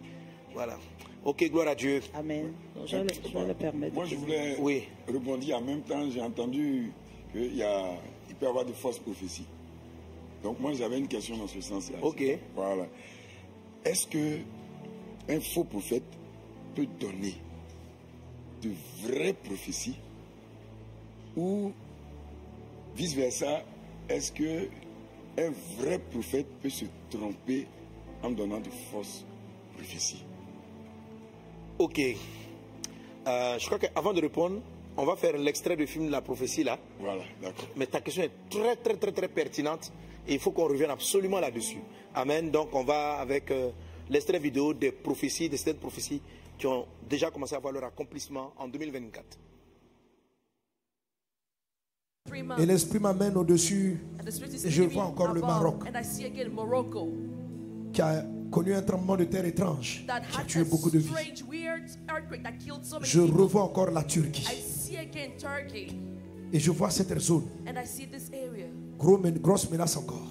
Voilà. Ok, gloire à Dieu. Amen. Donc, je, vais le, je vais le permettre. Moi, je voulais Oui. rebondir en même temps. J'ai entendu qu'il peut y avoir de fausses prophéties. Donc, moi, j'avais une question dans ce sens-là. Ok. Voilà. Est-ce que un faux prophète peut donner de vraies prophéties ou vice-versa, est-ce que un vrai prophète peut se tromper en donnant de fausses prophéties? Ok. Euh, je crois qu'avant de répondre, on va faire l'extrait du film La prophétie là. Voilà, d'accord. Mais ta question est très, très, très, très pertinente et il faut qu'on revienne absolument là-dessus. Amen. Donc, on va avec euh, l'extrait vidéo des prophéties, des sept prophéties qui ont déjà commencé à voir leur accomplissement en 2024. Et l'esprit m'amène au-dessus Et je vois encore le Maroc. Qui a connu un tremblement de terre étrange qui a tué beaucoup de vies. Je revois encore la Turquie I see again Turkey, et je vois cette zone. Gros grosse menace encore.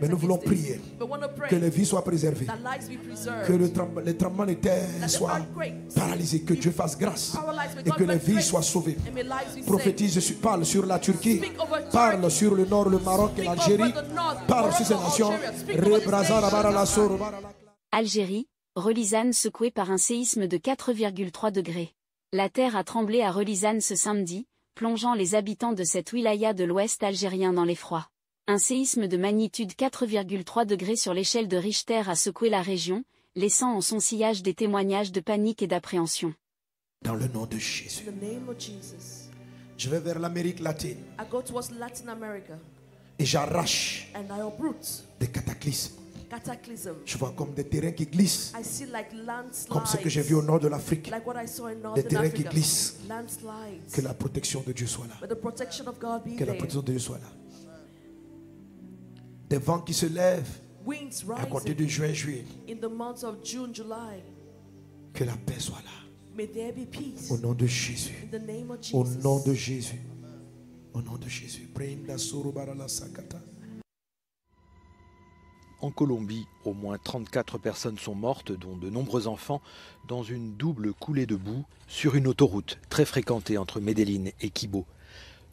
Mais nous voulons prier Que les vies soient préservées. Que le trem- les tremblements de terre soient paralysés. Que Dieu fasse grâce. Et que les vies soient sauvées. Prophétise, je parle sur la Turquie, parle sur le nord, le Maroc et l'Algérie, parle sur ces nations. Algérie, Relisane secouée par un séisme de 4,3 degrés. La terre a tremblé à Relisane ce samedi, plongeant les habitants de cette wilaya de l'ouest algérien dans l'effroi. Un séisme de magnitude 4,3 degrés sur l'échelle de Richter a secoué la région, laissant en son sillage des témoignages de panique et d'appréhension. Dans le nom de Jésus. Je vais vers l'Amérique latine I go towards Latin America et j'arrache des cataclysmes. Cataclysm. Je vois comme des terrains qui glissent, I see like landslides. comme ce que j'ai vu au nord de l'Afrique. Like what I saw in Des terrains qui glissent. Landslides. Que la protection de Dieu soit là. Que la protection de Dieu soit là. Des vents qui se lèvent Winds à compter de juin, juillet. in the months of June, July. Que la paix soit là. May there be peace. Au nom de Jésus. In the name of Au nom de Jésus. Au nom de Jésus. En Colombie, au moins 34 personnes sont mortes, dont de nombreux enfants, dans une double coulée de boue sur une autoroute très fréquentée entre Medellín et Quibo.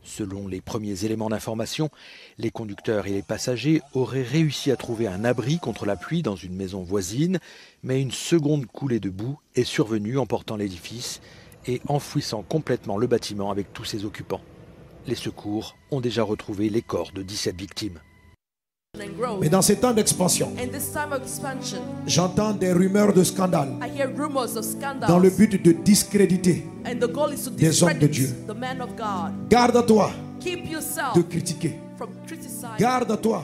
Selon les premiers éléments d'information, les conducteurs et les passagers auraient réussi à trouver un abri contre la pluie dans une maison voisine, mais une seconde coulée de boue est survenue emportant l'édifice et enfouissant complètement le bâtiment avec tous ses occupants. Les secours ont déjà retrouvé les corps de 17 victimes. Mais dans ces temps d'expansion, In this time of expansion, j'entends des rumeurs de scandale I hear rumors of scandals. dans le but de discréditer. des hommes de Dieu. the man of God. Garde-toi Keep yourself de critiquer. from criticizing. Garde-toi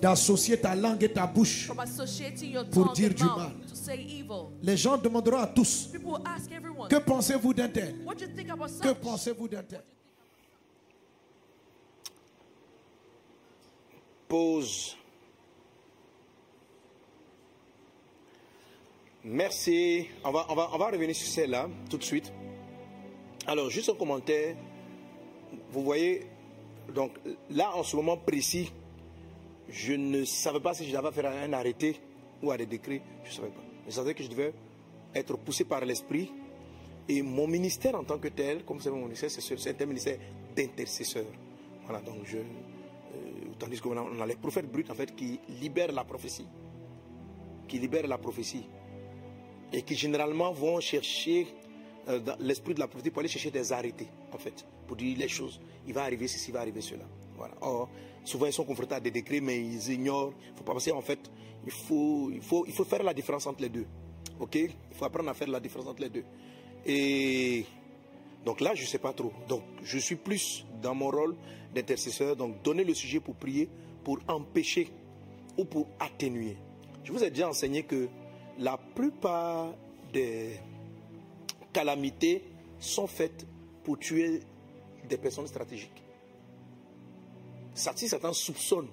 d'associer ta langue et ta bouche. from associating your Pour tongue dire du mouth mal. to say evil. Les gens demanderont à tous People will ask everyone, Que pensez-vous d'un tel? what do you think about Que pensez-vous d'un tel? Pause. Merci. On va, on va, on va revenir sur celle-là tout de suite. Alors, juste un commentaire. Vous voyez, donc là, en ce moment précis, je ne savais pas si je devais faire un arrêté ou un décret. Je ne savais pas. Je savais que je devais être poussé par l'esprit. Et mon ministère en tant que tel, comme c'est mon ministère, c'est c'est un ministère d'intercesseur. Voilà, donc je. Tandis qu'on a, on a les prophètes bruts, en fait, qui libèrent la prophétie. Qui libèrent la prophétie. Et qui généralement vont chercher euh, l'esprit de la prophétie pour aller chercher des arrêtés, en fait, pour dire les choses. Il va arriver ceci, il va arriver cela. Voilà. Or, souvent ils sont confrontés à des décrets, mais ils ignorent. Il faut pas penser, en fait, il faut, il, faut, il faut faire la différence entre les deux. Ok? Il faut apprendre à faire la différence entre les deux. Et donc là, je ne sais pas trop. Donc, je suis plus dans mon rôle d'intercesseur, donc donner le sujet pour prier, pour empêcher ou pour atténuer. Je vous ai déjà enseigné que la plupart des calamités sont faites pour tuer des personnes stratégiques. Satan soupçonne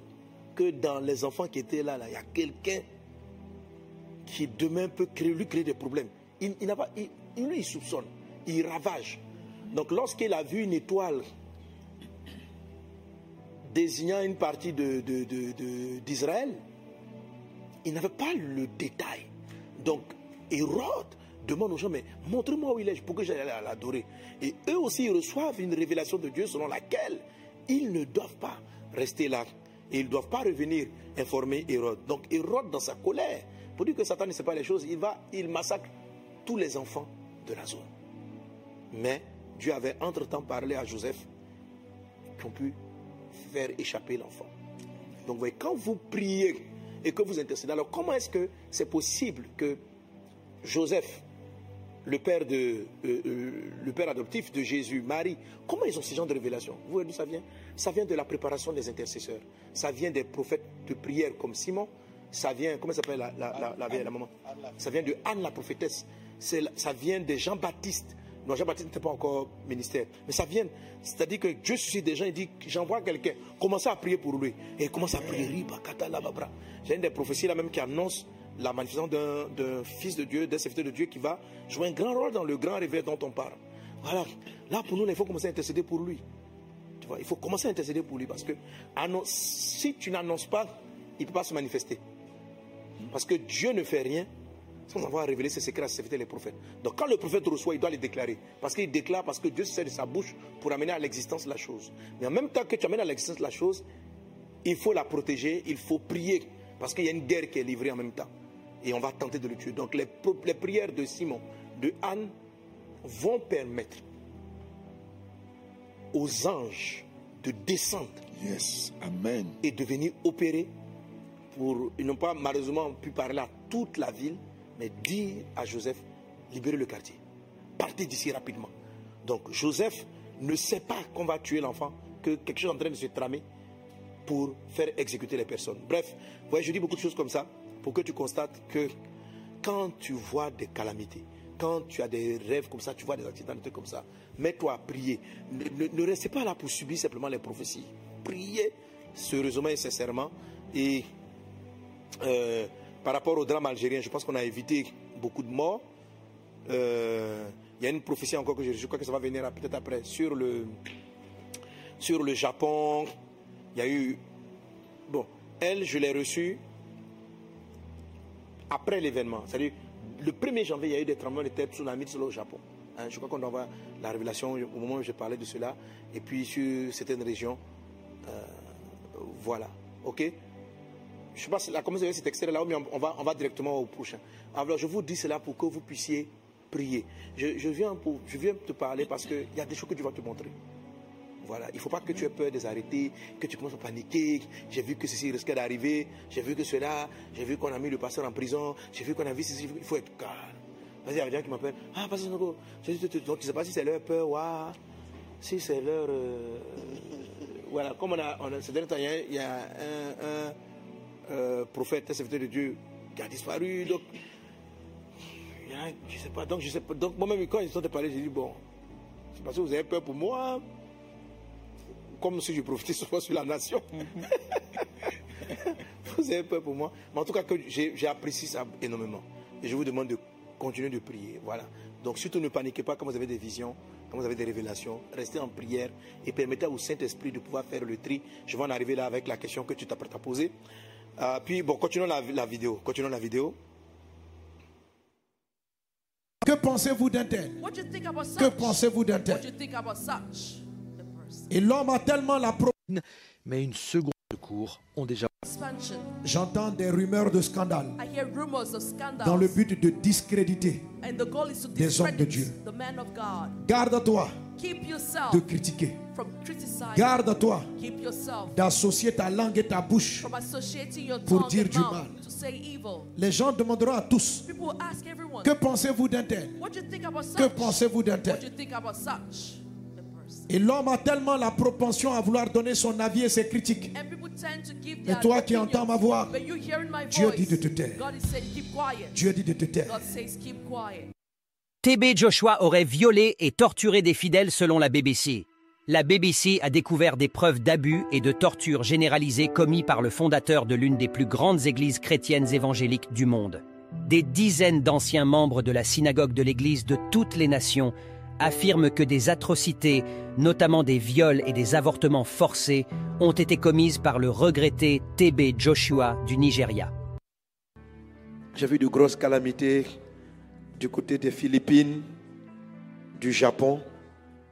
que dans les enfants qui étaient là, il y a quelqu'un qui demain peut créer, lui créer des problèmes. Il, il pas, il, lui, il soupçonne, il ravage. Donc lorsqu'il a vu une étoile désignant une partie de- de- d'Israël, il n'avait pas le détail. Donc Hérode demande aux gens, mais montrez-moi où il est, pour que j'aille l'adorer. Et eux aussi, ils reçoivent une révélation de Dieu selon laquelle ils ne doivent pas rester là. Et ils ne doivent pas revenir informer Hérode. Donc Hérode, dans sa colère, pour dire que Satan ne sait pas les choses, il va, il massacre tous les enfants de la zone. Mais Dieu avait entre-temps parlé à Joseph qui ont pu faire échapper l'enfant. Donc, voyez, quand vous priez et que vous intercédez, alors comment est-ce que c'est possible que Joseph, le père, de, euh, euh, le père adoptif de Jésus, Marie, comment ils ont ce genre de révélation? Vous voyez d'où ça vient? Ça vient de la préparation des intercesseurs. Ça vient des prophètes de prière comme Simon. Ça vient, comment s'appelle la, la, la, la, maman? Ça vient de Anne la prophétesse. Ça vient de Jean-Baptiste, Non, Jean-Baptiste n'était pas encore ministère. Mais ça vient. C'est-à-dire que Dieu suscite des gens, il dit j'envoie quelqu'un, commencez à prier pour lui. Et il commence à prier. J'ai une des prophéties là même qui annonce la manifestation d'un- fils de Dieu, d'un serviteur de Dieu qui va jouer un grand rôle dans le grand réveil dont on parle. Voilà. Là, pour nous, là, il faut commencer à intercéder pour lui. Tu vois, il faut commencer à intercéder pour lui parce que si tu n'annonces pas, il ne peut pas se manifester. Parce que Dieu ne fait rien sans avoir révélé ses secrets à ses les prophètes. Donc quand le prophète reçoit, il doit les déclarer. Parce qu'il déclare, parce que Dieu sait de sa bouche pour amener à l'existence la chose. Mais en même temps que tu amènes à l'existence la chose, il faut la protéger, il faut prier. Parce qu'il y a une guerre qui est livrée en même temps. Et on va tenter de le tuer. Donc les prières de Simon, de Anne, vont permettre aux anges de descendre Yes. Amen. et de venir opérer pour. Ils n'ont pas malheureusement pu parler à toute la ville, mais dire à Joseph libérez le quartier. Partez d'ici rapidement. Donc Joseph ne sait pas qu'on va tuer l'enfant, que quelque chose est en train de se tramer pour faire exécuter les personnes. Bref, je dis beaucoup de choses comme ça pour que tu constates que quand tu vois des calamités, quand tu as des rêves comme ça, tu vois des accidents, des trucs comme ça, mets-toi à prier. Ne, ne- ne restez pas là pour subir simplement les prophéties. Priez sérieusement et sincèrement. Et euh, par rapport au drame algérien, je pense qu'on a évité beaucoup de morts. Euh, Il y a une prophétie encore que je, crois que ça va venir peut-être après sur le Japon. Il y a eu bon, elle je l'ai reçue après l'événement. C'est-à-dire le 1er janvier, il y a eu des tremblements de terre tsunamis sur le Japon. Hein, je crois qu'on envoie la révélation au moment où je parlais de cela. Et puis sur certaines régions, euh, voilà. Ok? Je sais pas si la c'est cet extrait là, mais on va, directement au prochain. Alors, je vous dis cela pour que vous puissiez prier. Je, viens, pour, je viens te parler parce qu'il y a des choses que Dieu va te montrer. Voilà, il ne faut pas que tu aies peur des arrêtés, que tu commences à paniquer. J'ai vu que ceci risquait d'arriver, j'ai vu que cela, j'ai vu qu'on a mis le pasteur en prison, j'ai vu qu'on a vu ceci. Il faut être calme. Vas-y, il y a des gens qui m'appellent. Ah, pasteur Nogo. Donc, tu ne sais pas si c'est leur peur, si c'est leur. euh, voilà, comme on a, on a ces derniers temps, il y a, un, euh, prophète, un serviteur de Dieu qui a disparu. Donc, je sais pas. Donc, je sais pas. Donc, moi-même, quand ils sont parlé, j'ai dit bon, c'est parce que vous avez peur pour moi, comme si je profitais souvent sur la nation. vous avez peur pour moi. Mais en tout cas, j'ai apprécié ça énormément. Et je vous demande de continuer de prier. Voilà. Donc, surtout ne paniquez pas quand vous avez des visions, quand vous avez des révélations. Restez en prière et permettez au Saint-Esprit de pouvoir faire le tri. Je vais en arriver là avec la question que tu t'apprêtes à poser. Euh, puis, bon, continuons la, la vidéo. Continuons la vidéo. Que pensez-vous d'un tel? What do you think about such? Que pensez-vous d'un tel? Et l'homme a tellement la pro... Mais une seconde cours ont déjà. J'entends des rumeurs de scandale dans le but de discréditer. des hommes de Dieu. Garde-toi de critiquer. from criticizing. Garde-toi d'associer ta langue et ta bouche. Pour dire du mal. Les gens demanderont à tous Que pensez-vous d'un tel? Que pensez-vous d'un tel? Et l'homme a tellement la propension à vouloir donner son avis et ses critiques. Their toi qui entends ma voix, Dieu voice, dit de te taire. Dieu dit de te taire. TB Joshua aurait violé et torturé des fidèles selon la BBC. La BBC a découvert des preuves d'abus et de torture généralisées commis par le fondateur de l'une des plus grandes églises chrétiennes évangéliques du monde. Des dizaines d'anciens membres de la synagogue de l'église de toutes les nations affirment que des atrocités, notamment des viols et des avortements forcés, ont été commises par le regretté TB Joshua du Nigeria. J'ai vu de grosses calamités du côté des Philippines, du Japon,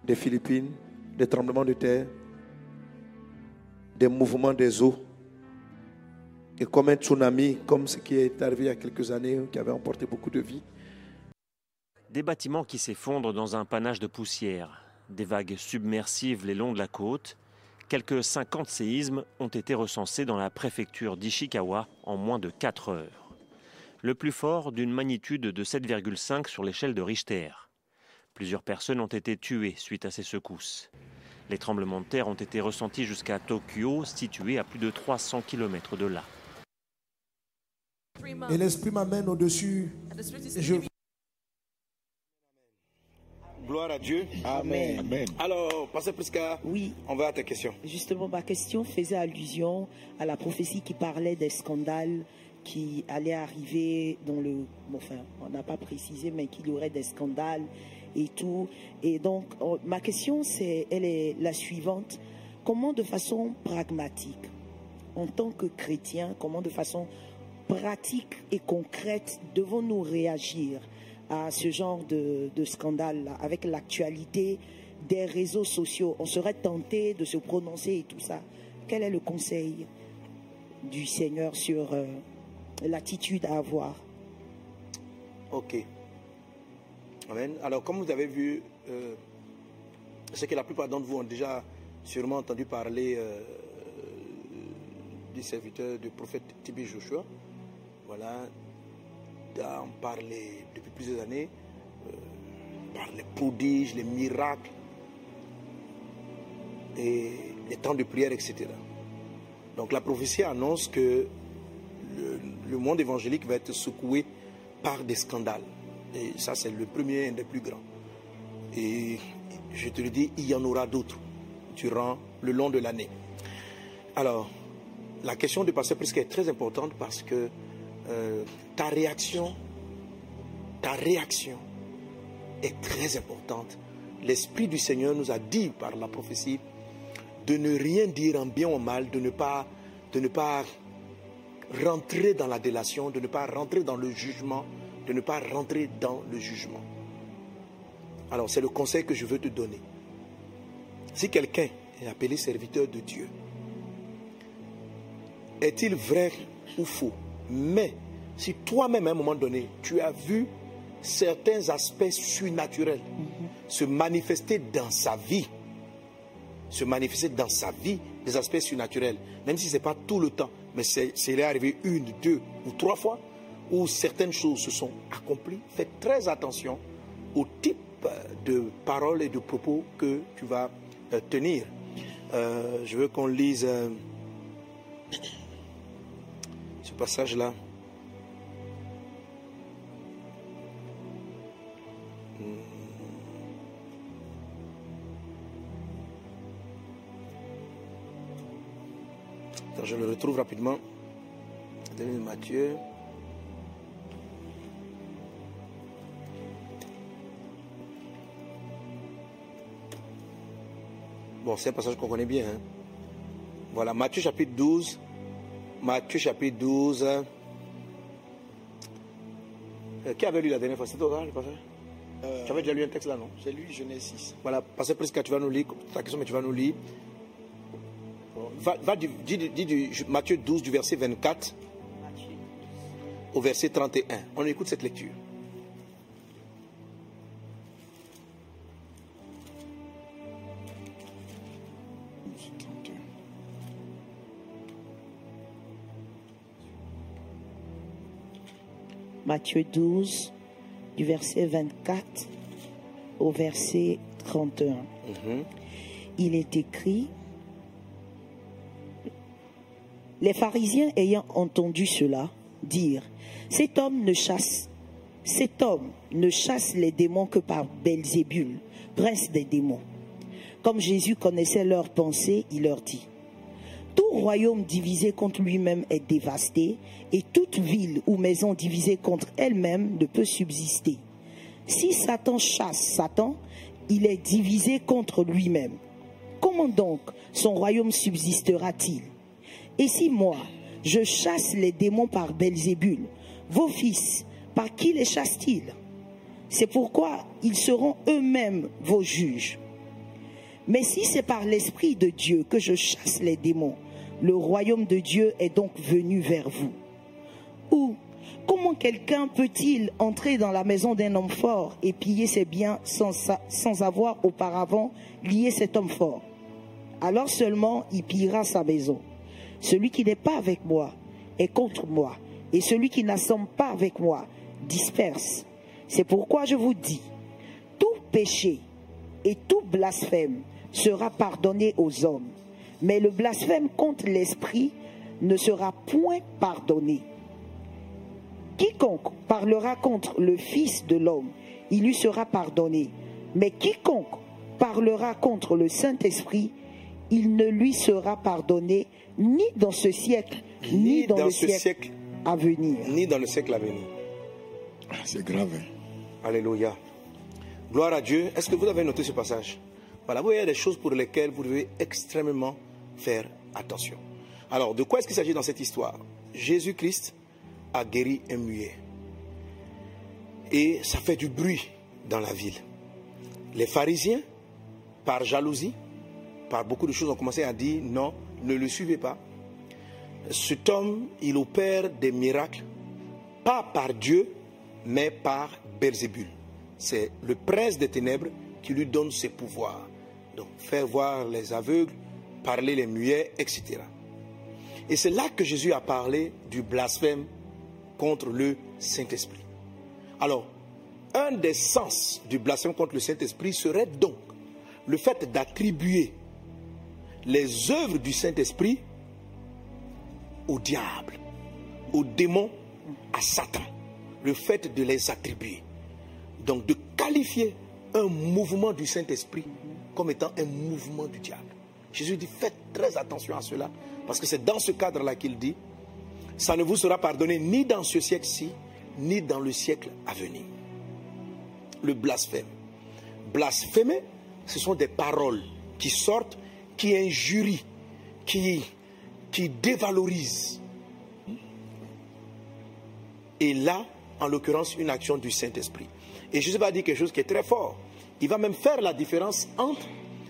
des Philippines, des tremblements de terre, des mouvements des eaux. Et comme un tsunami, comme ce qui est arrivé il y a quelques années, qui avait emporté beaucoup de vies. Des bâtiments qui s'effondrent dans un panache de poussière, des vagues submersives le long de la côte. Quelques 50 séismes ont été recensés dans la préfecture d'Ishikawa en moins de 4 heures. Le plus fort d'une magnitude de 7,5 sur l'échelle de Richter. Plusieurs personnes ont été tuées suite à ces secousses. Les tremblements de terre ont été ressentis jusqu'à Tokyo, situé à plus de 300 km de là. Et l'Esprit m'amène au-dessus. Je Gloire à Dieu. Amen. Amen. Alors, Pasteur Prisca, Oui, on va à tes questions. justement, ma question faisait allusion à la prophétie qui parlait des scandales qui allaient arriver dans le... enfin, on n'a pas précisé, mais qu'il y aurait des scandales et tout. Et donc, oh, ma question, c'est, elle est la suivante. Comment, de façon pragmatique, en tant que chrétiens, comment de façon pratique et concrète devons-nous réagir à ce genre de, scandale avec l'actualité des réseaux sociaux On serait tenté de se prononcer et tout ça. Quel est le conseil du Seigneur sur euh, l'attitude à avoir? Ok. Amen. Alors, comme vous avez vu, euh, sais que la plupart d'entre vous ont déjà sûrement entendu parler euh, du serviteur du prophète Tibé Joshua. Voilà. On parlait depuis plusieurs années euh, par les prodiges, les miracles et les temps de prière, etc. Donc la prophétie annonce que le, monde évangélique va être secoué par des scandales. Et ça, c'est le premier, un des plus grands. Et je te le dis, il y en aura d'autres durant le long de l'année. Alors, la question de passer presque est très importante parce que euh, ta réaction, ta réaction est très importante. L'Esprit du Seigneur nous a dit par la prophétie de ne rien dire en bien ou en mal, de ne pas, de ne pas rentrer dans la délation, de ne pas rentrer dans le jugement, de ne pas rentrer dans le jugement. Alors c'est le conseil que je veux te donner. Si quelqu'un est appelé serviteur de Dieu, est-il vrai ou faux Mais si toi-même à un moment donné, tu as vu certains aspects surnaturels se manifester dans sa vie, se manifester dans sa vie, des aspects surnaturels, même si ce n'est pas tout le temps, mais c'est arrivé une, deux ou trois fois, où certaines choses se sont accomplies, faites très attention au type de paroles et de propos que tu vas euh, tenir. Euh, je veux qu'on lise euh, ce passage-là. Je le retrouve rapidement. Matthieu. Bon, c'est un passage qu'on connaît bien. hein. Voilà, Matthieu chapitre 12. Matthieu chapitre 12. Euh, qui avait lu la dernière fois? C'était toi, le passage? Euh, Tu avais déjà lu un texte là, non? J'ai lu Genèse 6. Voilà, passez presque, tu vas nous lire ta question, mais tu vas nous lire. Va, va du, dis, dis du Matthieu 12, du verset 24 au verset 31. On écoute cette lecture. Matthieu 12, du verset 24 au verset 31. Il est écrit, les pharisiens ayant entendu cela dire, cet homme ne chasse, cet homme ne chasse les démons que par Belzébul, prince des démons. Comme Jésus connaissait leurs pensées, il leur dit, tout royaume divisé contre lui-même est dévasté, et toute ville ou maison divisée contre elle-même ne peut subsister. Si Satan chasse Satan, il est divisé contre lui-même. Comment donc son royaume subsistera-t-il? Et si moi, je chasse les démons par Belzébul, vos fils, par qui les chassent-ils? C'est pourquoi ils seront eux-mêmes vos juges. Mais si c'est par l'Esprit de Dieu que je chasse les démons, le royaume de Dieu est donc venu vers vous. Ou comment quelqu'un peut-il entrer dans la maison d'un homme fort et piller ses biens sans, sa- sans avoir auparavant lié cet homme fort? Alors seulement il pillera sa maison. Celui qui n'est pas avec moi est contre moi, et celui qui n'assemble pas avec moi disperse. C'est pourquoi je vous dis, tout péché et tout blasphème sera pardonné aux hommes, mais le blasphème contre l'Esprit ne sera point pardonné. Quiconque parlera contre le Fils de l'homme, il lui sera pardonné, Mais quiconque parlera contre le Saint-Esprit, il ne lui sera pardonné ni dans ce siècle, ni, Ni dans, dans le ce siècle, siècle. à venir. Ni dans le siècle à venir. Ah, C'est grave. hein. Alléluia. Gloire à Dieu. Est-ce que vous avez noté ce passage? Voilà, vous voyez, il y a des choses pour lesquelles vous devez extrêmement faire attention. Alors, de quoi est-ce qu'il s'agit dans cette histoire? Jésus-Christ a guéri un muet. Et ça fait du bruit dans la ville. Les pharisiens, par jalousie, par beaucoup de choses, ont commencé à dire non, ne le suivez pas. Cet homme, il opère des miracles, pas par Dieu, mais par Belzébul. C'est le prince des ténèbres qui lui donne ses pouvoirs. Donc, faire voir les aveugles, parler les muets, etc. Et c'est là que Jésus a parlé du blasphème contre le Saint-Esprit. Alors, un des sens du blasphème contre le Saint-Esprit serait donc le fait d'attribuer les œuvres du Saint-Esprit au diable, au démon, à Satan. Le fait de les attribuer. Donc de qualifier un mouvement du Saint-Esprit comme étant un mouvement du diable. Jésus dit faites très attention à cela, parce que c'est dans ce cadre-là qu'il dit, ça ne vous sera pardonné ni dans ce siècle-ci, ni dans le siècle à venir. Le blasphème. Blasphémer, ce sont des paroles qui sortent, qui injurient, qui, qui dévalorisent. Et là, en l'occurrence, une action du Saint-Esprit. Et Jésus va dire quelque chose qui est très fort. Il va même faire la différence entre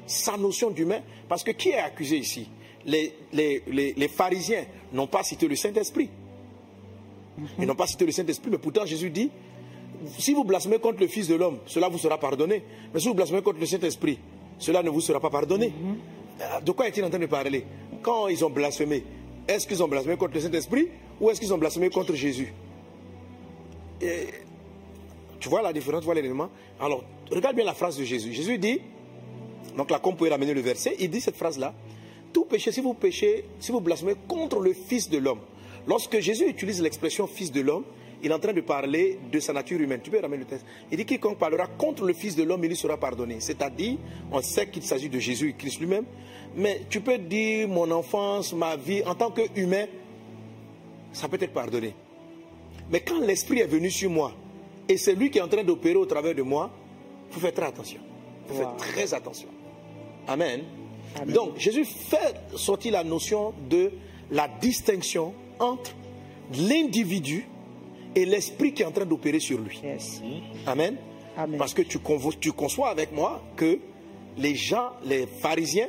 sa notion d'humain, parce que qui est accusé ici? Les, les- les- les pharisiens n'ont pas cité le Saint-Esprit. Ils n'ont pas cité le Saint-Esprit, mais pourtant Jésus dit, si vous blasphémez contre le Fils de l'homme, cela vous sera pardonné. Mais si vous blasphémez contre le Saint-Esprit, cela ne vous sera pas pardonné. Euh, De quoi est-il en train de parler? Quand ils ont blasphémé, est-ce qu'ils ont blasphémé contre le Saint-Esprit ou est-ce qu'ils ont blasphémé contre Jésus? Et Tu vois la différence, tu vois l'élément? Alors, regarde bien la phrase de Jésus. Jésus dit, donc là, comme vous pouvez ramener le verset, il dit cette phrase-là, tout péché, si vous péchez, si vous blasphémez contre le Fils de l'homme. Lorsque Jésus utilise l'expression Fils de l'homme, il est en train de parler de sa nature humaine. Tu peux ramener le texte. Il dit quiconque parlera contre le Fils de l'homme, il lui sera pardonné. C'est-à-dire, on sait qu'il s'agit de Jésus et Christ lui-même. Mais tu peux dire mon enfance, ma vie, en tant qu'humain, ça peut être pardonné. Mais quand l'Esprit est venu sur moi, et c'est lui qui est en train d'opérer au travers de moi, il faut faire très attention. Il faut faire Wow. très attention. Amen. Amen. Donc, Jésus fait sortir la notion de la distinction entre l'individu et l'esprit qui est en train d'opérer sur lui. Yes. Amen. Amen. Parce que tu, conçois avec moi que les gens, les pharisiens,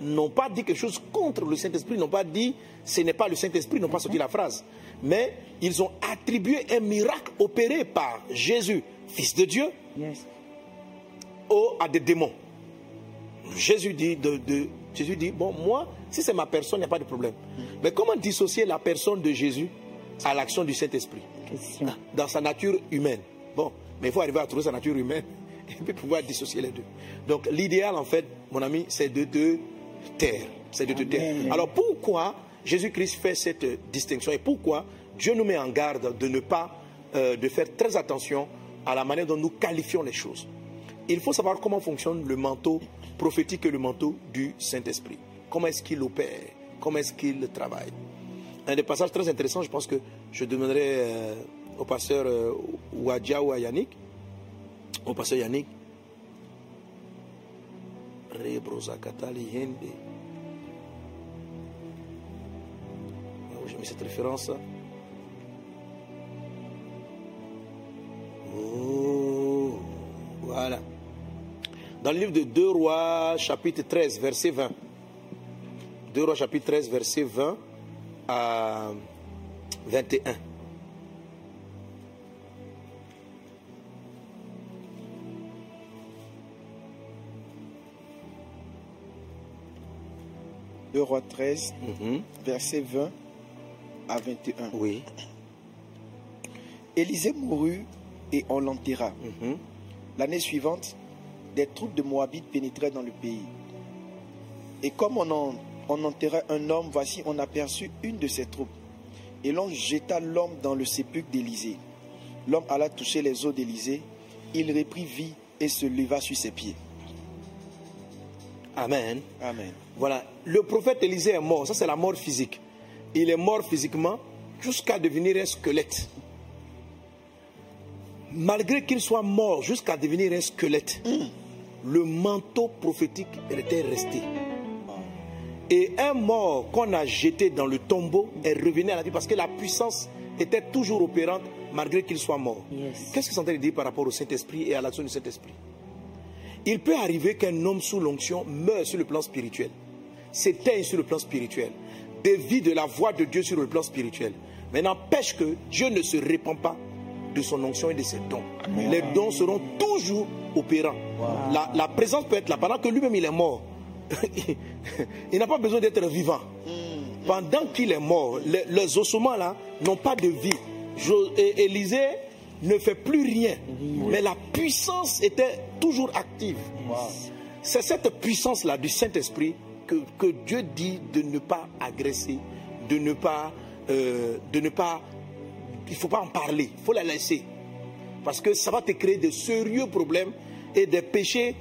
n'ont pas dit quelque chose contre le Saint-Esprit, n'ont pas dit ce n'est pas le Saint-Esprit, n'ont pas sorti la phrase. Mais ils ont attribué un miracle opéré par Jésus, Fils de Dieu, Yes. au- à des démons. Jésus dit, de, de- Jésus dit, bon, moi, si c'est ma personne, il n'y a pas de problème. Mais comment dissocier la personne de Jésus à l'action du Saint-Esprit? Dans sa nature humaine. Bon, mais il faut arriver à trouver sa nature humaine et puis pouvoir dissocier les deux. Donc l'idéal, en fait, mon ami, c'est de te taire. C'est de te taire. Alors pourquoi Jésus-Christ fait cette distinction et pourquoi Dieu nous met en garde de ne pas, euh, de faire très attention à la manière dont nous qualifions les choses? Il faut savoir comment fonctionne le manteau prophétique le manteau du Saint-Esprit. Comment est-ce qu'il opère? Comment est-ce qu'il travaille? Un des passages très intéressants, je pense que je demanderai euh, au pasteur euh, Ouadja ou à Yannick, au pasteur Yannick. Hende. Ah J'ai mis cette référence. Oh, voilà. Dans le livre de 2 Rois, chapitre 13, verset 20. 2 Rois, chapitre 13, verset 20 à 21. Deux Rois 13, Mhm. verset 20 à 21. Oui. Élisée mourut et on l'enterra. Mhm. L'année suivante, des troupes de Moabites pénétrèrent dans le pays. Et comme on, en- on enterrait un homme, voici, on aperçut une de ces troupes. Et l'on jeta l'homme dans le sépulcre d'Élisée. L'homme alla toucher les os d'Élisée. Il reprit vie et se leva sur ses pieds. Amen. Amen. Voilà. Le prophète Élisée est mort. Ça, c'est la mort physique. Il est mort physiquement jusqu'à devenir un squelette. Malgré qu'il soit mort jusqu'à devenir un squelette, le manteau prophétique était resté. Et un mort qu'on a jeté dans le tombeau est revenu à la vie parce que la puissance était toujours opérante malgré qu'il soit mort. Yes. Qu'est-ce que c'est en train de dire par rapport au Saint-Esprit et à l'action du Saint-Esprit? Il peut arriver qu'un homme sous l'onction meure sur le plan spirituel, s'éteigne sur le plan spirituel, dévie de la voix de Dieu sur le plan spirituel. Mais n'empêche que Dieu ne se répand pas de son onction et de ses dons. Les dons seront toujours opérants. La, la présence peut être là pendant que lui-même il est mort. il n'a pas besoin d'être vivant. Pendant qu'il est mort, les, les ossements là n'ont pas de vie. Et- Élisée ne fait plus rien. Mais la puissance était toujours active. C'est cette puissance-là du Saint-Esprit que, que Dieu dit de ne pas agresser, de ne pas, euh, de ne pas, il faut pas en parler, il faut la laisser, parce que ça va te créer de sérieux problèmes et des péchés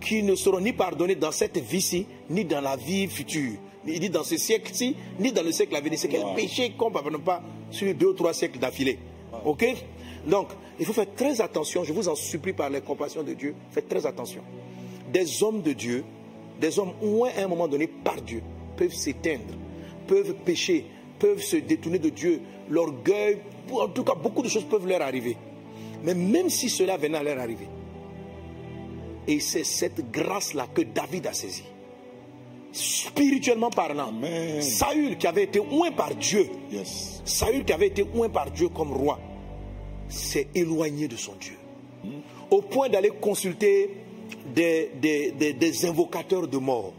qui ne seront ni pardonnés dans cette vie-ci, ni dans la vie future. Il dit dans ce siècle-ci, ni dans le siècle à venir. C'est quel péché qu'on ne pardonne pas sur deux ou trois siècles d'affilée. Ok? Donc, il faut faire très attention. Je vous en supplie par les compassions de Dieu. Faites très attention. Des hommes de Dieu, des hommes au moins à un moment donné par Dieu, peuvent s'éteindre, peuvent pécher, peuvent se détourner de Dieu. L'orgueil, en tout cas, beaucoup de choses peuvent leur arriver. Mais même si cela venait à leur arriver, et c'est cette grâce-là que David a saisie. Spirituellement parlant, Amen. Saül qui avait été oint par Dieu, Yes. Saül qui avait été oint par Dieu comme roi, s'est éloigné de son Dieu. Au point d'aller consulter des, des- des- des invocateurs de mort.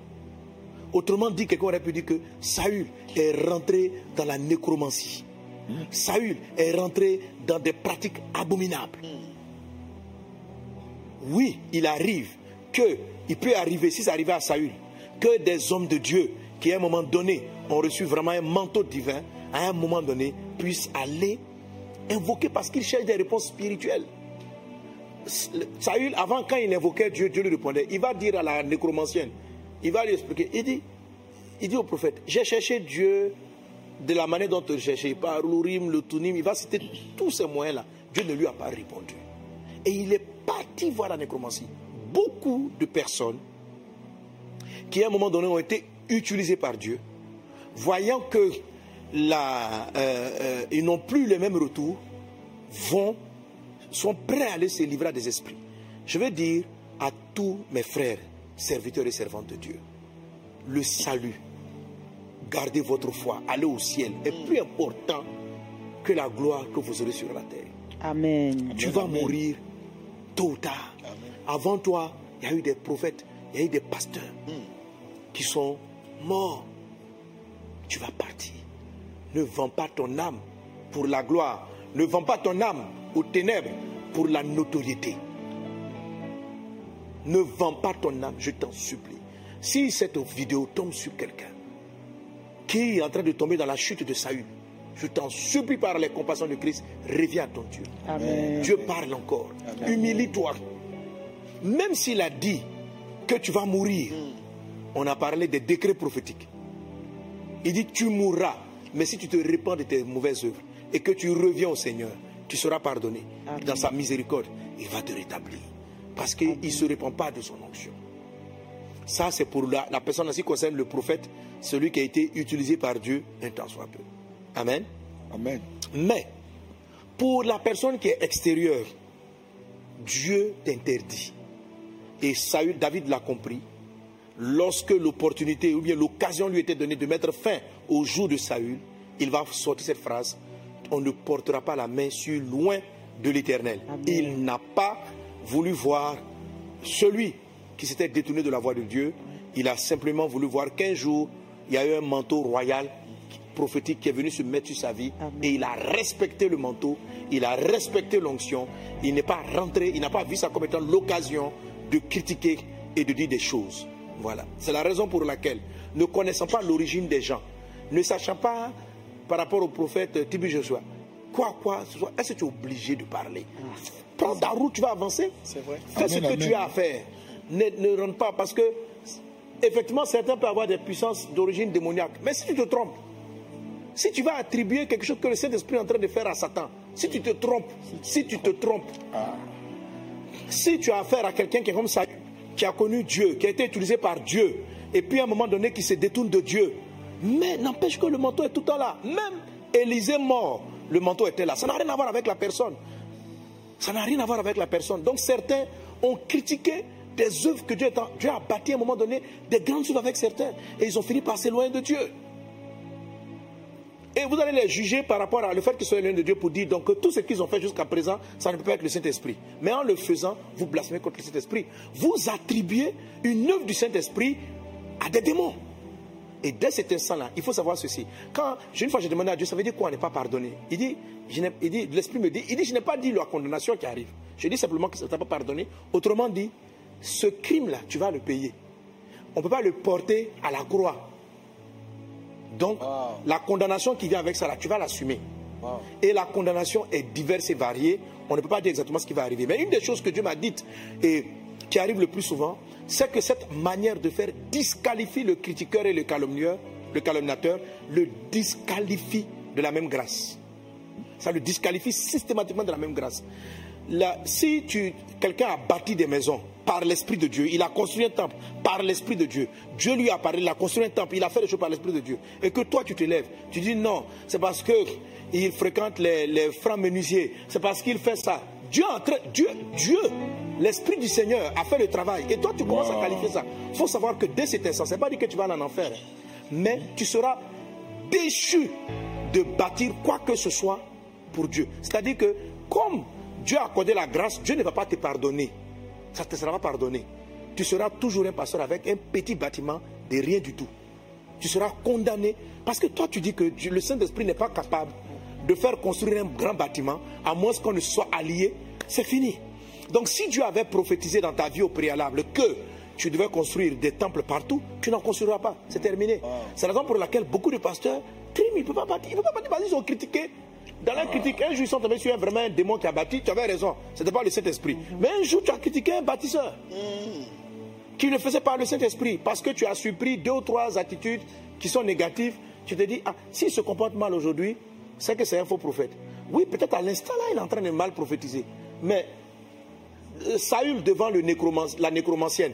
Autrement dit, quelqu'un aurait pu dire que Saül est rentré dans la nécromancie. Saül est rentré dans des pratiques abominables. Oui, il arrive que, il peut arriver, si ça arrivait à Saül, que des hommes de Dieu qui à un moment donné ont reçu vraiment un manteau divin, à un moment donné puissent aller invoquer parce qu'ils cherchent des réponses spirituelles. Saül, avant, quand il invoquait Dieu, Dieu lui répondait. Il va dire à la nécromancienne, il va lui expliquer. Il dit, au prophète, j'ai cherché Dieu de la manière dont tu cherché, par l'Urim, le Tunim, il va citer tous ces moyens-là. Dieu ne lui a pas répondu. Et il est parti voir la nécromancie. Beaucoup de personnes qui à un moment donné ont été utilisées par Dieu, voyant que la, euh, euh, ils n'ont plus les mêmes retours, vont, sont prêts à aller se livrer à des esprits. Je veux dire à tous mes frères, serviteurs et servantes de Dieu, le salut, gardez votre foi, allez au ciel est plus important que la gloire que vous aurez sur la terre. Amen. Tu vas mourir tôt ou tard. Avant toi, il y a eu des prophètes, il y a eu des pasteurs qui sont morts. Tu vas partir. Ne vends pas ton âme pour la gloire. Ne vends pas ton âme aux ténèbres pour la notoriété. Ne vends pas ton âme, je t'en supplie. Si cette vidéo tombe sur quelqu'un qui est en train de tomber dans la chute de Saül, je t'en supplie par les compassions de Christ, reviens à ton Dieu. Amen. Dieu parle encore. Humilie-toi. Même s'il a dit que tu vas mourir, on a parlé des décrets prophétiques. Il dit tu mourras, mais si tu te répands de tes mauvaises œuvres et que tu reviens au Seigneur, tu seras pardonné. Amen. Dans sa miséricorde, il va te rétablir. Parce qu'il ne se répand pas de son onction. Ça, c'est pour la, la personne en ce qui concerne le prophète, celui qui a été utilisé par Dieu un temps soit peu. Amen. Amen. Mais pour la personne qui est extérieure, Dieu t'interdit. Et Saül, David l'a compris. Lorsque l'opportunité ou bien l'occasion lui était donnée de mettre fin au jour de Saül, il va sortir cette phrase On ne portera pas la main sur loin de l'éternel. Il n'a pas voulu voir celui qui s'était détourné de la voie de Dieu. Il a simplement voulu voir qu'un jour, il y a eu un manteau royal prophétique qui est venu se mettre sur sa vie Amen. et il a respecté le manteau, il a respecté l'onction, il n'est pas rentré, il n'a pas vu ça comme étant l'occasion de critiquer et de dire des choses. Voilà. C'est la raison pour laquelle, ne connaissant pas l'origine des gens, ne sachant pas par rapport au prophète Tibi Joshua, quoi, quoi, est-ce que tu es obligé de parler? Prends ta route, tu vas avancer. C'est vrai. Fais ce Amen, que tu as à faire. Ne, ne rentre pas parce que, effectivement, certains peuvent avoir des puissances d'origine démoniaque. Mais si tu te trompes, si tu vas attribuer quelque chose que le Saint-Esprit est en train de faire à Satan, si tu te trompes, si tu te trompes, si tu as affaire à quelqu'un qui est comme ça, qui a connu Dieu, qui a été utilisé par Dieu, et puis à un moment donné qui se détourne de Dieu, mais n'empêche que le manteau est tout le temps là. Même Élisée mort, le manteau était là. Ça n'a rien à voir avec la personne. Ça n'a rien à voir avec la personne. Donc certains ont critiqué des œuvres que Dieu, en- Dieu a bâties à un moment donné, des grandes œuvres avec certains, et ils ont fini par s'éloigner de Dieu. Et vous allez les juger par rapport à le fait qu'ils soient éloignés de Dieu pour dire donc que tout ce qu'ils ont fait jusqu'à présent, ça ne peut pas être le Saint-Esprit. Mais en le faisant, vous blasphémez contre le Saint-Esprit. Vous attribuez une œuvre du Saint-Esprit à des démons. Et dès cet instant-là, il faut savoir ceci. Quand une fois j'ai demandé à Dieu, ça veut dire quoi on n'est pas pardonné il dit l'Esprit me dit, il dit, je n'ai pas dit la condamnation qui arrive. Je dis simplement que ça ne t'a pas pardonné. Autrement dit, ce crime-là, tu vas le payer. On ne peut pas le porter à la croix. Donc, la condamnation qui vient avec ça, là, tu vas l'assumer. Et la condamnation est diverse et variée. On ne peut pas dire exactement ce qui va arriver. Mais une des choses que Dieu m'a dites et qui arrive le plus souvent, c'est que cette manière de faire disqualifie le critiqueur et le calomnieur, le calomniateur, le disqualifie de la même grâce. Ça le disqualifie systématiquement de la même grâce. Là, si tu, quelqu'un a bâti des maisons par l'Esprit de Dieu, il a construit un temple par l'Esprit de Dieu, Dieu lui a parlé, il a construit un temple, il a fait des choses par l'Esprit de Dieu, et que toi tu te lèves, tu dis non, c'est parce que il fréquente les, les francs menuisiers, c'est parce qu'il fait ça. Dieu, Dieu, Dieu, l'Esprit du Seigneur a fait le travail, et toi tu commences à qualifier ça. Il faut savoir que dès cet instant, c'est pas dit que tu vas aller en enfer, mais tu seras déchu de bâtir quoi que ce soit pour Dieu. C'est-à-dire que comme Dieu a accordé la grâce, Dieu ne va pas te pardonner. Ça ne te sera pas pardonné. Tu seras toujours un pasteur avec un petit bâtiment de rien du tout. Tu seras condamné parce que toi tu dis que le Saint-Esprit n'est pas capable de faire construire un grand bâtiment à moins qu'on ne soit allié. C'est fini. Donc si Dieu avait prophétisé dans ta vie au préalable que tu devais construire des temples partout, tu n'en construiras pas. C'est terminé. C'est la raison pour laquelle beaucoup de pasteurs criment, ils ne peuvent pas bâtir. Ils ne peuvent pas bâtir parce qu'ils ont critiqué. Dans la critique, un jour ils sont tombés sur vraiment un démon qui a bâti, tu avais raison, ce n'était pas le Saint-Esprit. Mais un jour tu as critiqué un bâtisseur qui le faisait par le Saint-Esprit parce que tu as surpris deux ou trois attitudes qui sont négatives. Tu te dis, ah, s'il se comporte mal aujourd'hui, c'est que c'est un faux prophète. Oui, peut-être à l'instant là, il est en train de mal prophétiser. Mais euh, Saül devant le nécroman- la nécromancienne,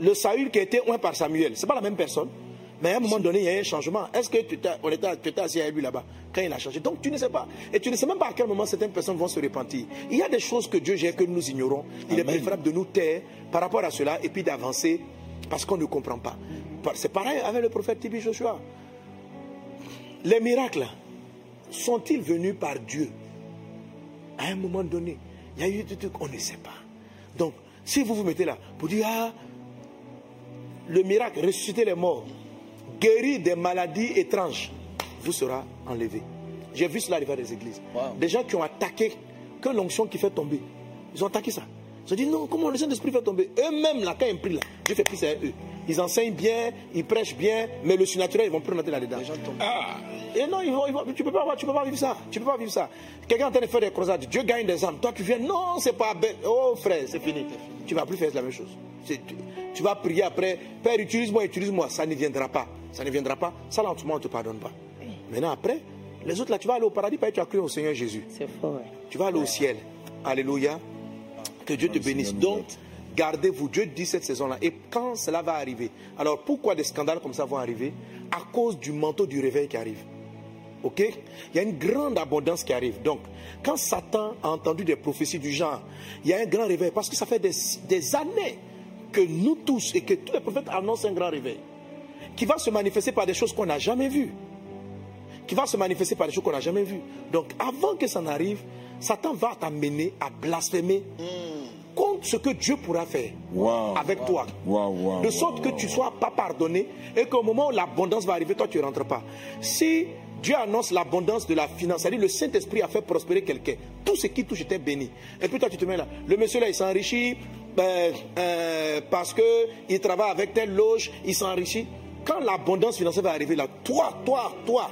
le Saül qui a été oint par Samuel, c'est pas la même personne. Mais à un moment donné, il y a eu un changement. Est-ce que tu étais, assis avec lui là-bas quand il a changé? Donc tu ne sais pas. Et tu ne sais même pas à quel moment certaines personnes vont se repentir. Il y a des choses que Dieu gère que nous ignorons. Il est préférable de nous taire par rapport à cela et puis d'avancer parce qu'on ne comprend pas. C'est pareil avec le prophète Tibi Joshua. Les miracles sont-ils venus par Dieu? À un moment donné, il y a eu des trucs, on ne sait pas. Donc, si vous vous mettez là pour dire, ah, le miracle, ressusciter les morts, guérir des maladies étranges, vous sera enlevé. J'ai vu cela arriver à des églises. Des gens qui ont attaqué que l'onction qui fait tomber. Ils ont attaqué ça. Ils ont dit non, comment le Saint-Esprit fait tomber? Eux-mêmes, là, quand ils prient là, Dieu fait plus c'est eux. Ils enseignent bien, ils prêchent bien, mais le surnaturel, ils vont plus rentrer là-dedans. Ah. Et non, ils vont, ils vont- tu ne peux, pas- tu peux pas vivre ça. Tu peux pas vivre ça. Quelqu'un est en train de faire des croisades, Dieu gagne des âmes. Toi, tu viens, non, c'est pas bête. Oh frère, c'est fini. Tu ne vas plus faire la même chose. Tu, tu vas prier après, Père, utilise-moi, utilise-moi. Ça ne viendra pas. Ça ne viendra pas. Ça, lentement, on ne te pardonne pas. Maintenant, après, les autres, là, tu vas aller au paradis parce que tu as cru au Seigneur Jésus. C'est fort. ouais. Tu vas aller au ciel. Alléluia. Que Dieu te bénisse. Donc, gardez-vous. Dieu dit cette saison-là. Et quand cela va arriver, alors pourquoi des scandales comme ça vont arriver? À cause du manteau du réveil qui arrive. Ok? Il y a une grande abondance qui arrive. Donc, quand Satan a entendu des prophéties du genre, il y a un grand réveil. Parce que ça fait des, des années que nous tous et que tous les prophètes annoncent un grand réveil. Qui va se manifester par des choses qu'on n'a jamais vues qui va se manifester par des choses qu'on n'a jamais vues. Donc avant que ça n'arrive, Satan va t'amener à blasphémer ce que Dieu pourra faire Wow. avec toi. Wow, de sorte que tu ne sois pas pardonné et qu'au moment où l'abondance va arriver, toi tu ne rentres pas. Si Dieu annonce l'abondance de la finance, c'est-à-dire le Saint-Esprit a fait prospérer quelqu'un, tout ce qui touche était béni. Et puis toi tu te mets là, le monsieur là il s'enrichit ben, euh, parce qu'il travaille avec telle loge, il s'enrichit. Quand l'abondance financière va arriver là, toi, toi, toi,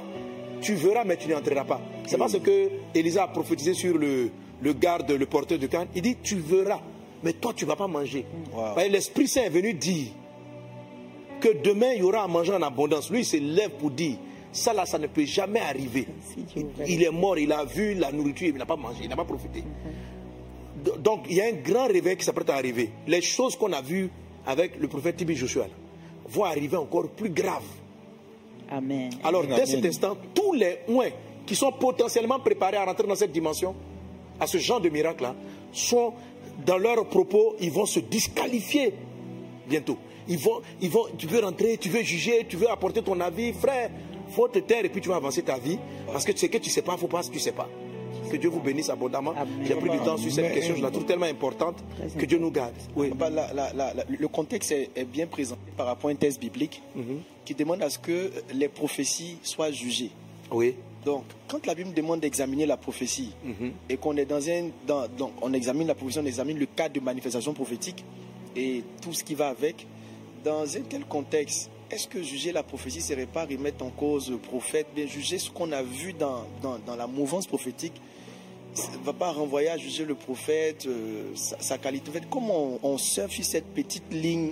tu verras, mais tu n'y entreras pas. C'est parce que Élisa a prophétisé sur le, le garde, le porteur de canne. Il dit, tu verras, mais toi, tu ne vas pas manger. Wow. Que L'Esprit Saint est venu dire que demain, il y aura à manger en abondance. Lui, il se lève pour dire, ça là, ça ne peut jamais arriver. Il, il est mort, il a vu la nourriture, il n'a pas mangé, il n'a pas profité. Do- Donc, il y a un grand réveil qui s'apprête à arriver. Les choses qu'on a vues avec le prophète Tibi Joshua là, vont arriver encore plus graves. Amen. Alors, Amen. dès cet instant, tous les oins qui sont potentiellement préparés à rentrer dans cette dimension, à ce genre de miracle-là, sont dans leurs propos, ils vont se disqualifier bientôt. Ils vont, ils vont, tu veux rentrer, tu veux juger, tu veux apporter ton avis, frère, faut te taire et puis tu vas avancer ta vie. Parce que ce que tu ne sais pas, faut pas ce que tu ne sais pas. Que Dieu vous bénisse abondamment. J'ai pris du temps sur cette question, je la trouve tellement importante que Dieu nous garde. Oui. Bah, la- la- la- la- le contexte est, est bien présenté par rapport à un texte biblique Mhm. qui demande à ce que les prophéties soient jugées. Oui. Donc, quand la Bible demande d'examiner la prophétie Mhm. et qu'on est dans un. Dans, donc, on examine la prophétie, on examine le cadre de manifestation prophétique et tout ce qui va avec, dans un tel contexte, est-ce que juger la prophétie ne serait pas remettre en cause le prophète? Bien, juger ce qu'on a vu dans, dans, dans la mouvance prophétique ne va pas renvoyer à juger le prophète, euh, sa, sa qualité. En fait, comment on, on cette petite ligne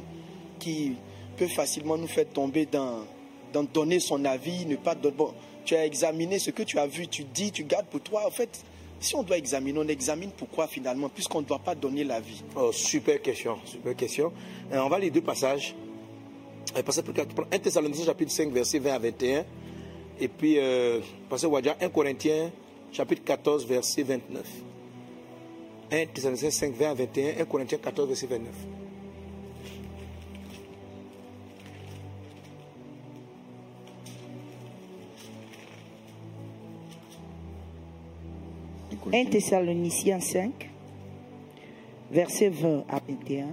qui peut facilement nous faire tomber dans, dans donner son avis, ne pas donner. Bon, tu as examiné ce que tu as vu, tu dis, tu gardes pour toi. En fait, si on doit examiner, on examine pourquoi finalement, puisqu'on ne doit pas donner l'avis. Oh, super question, super question. Euh, on va lire deux passages. Euh, tu prends 1 Thessaloniciens chapitre 5, verset 20 à 21. Et puis, euh, Wadja, 1 Corinthiens chapitre 14, verset 29. 1 Thessaloniciens 5, 20 à 21. 1 Corinthiens 14, verset 29. 1 Thessaloniciens 5, versets 20 à 21.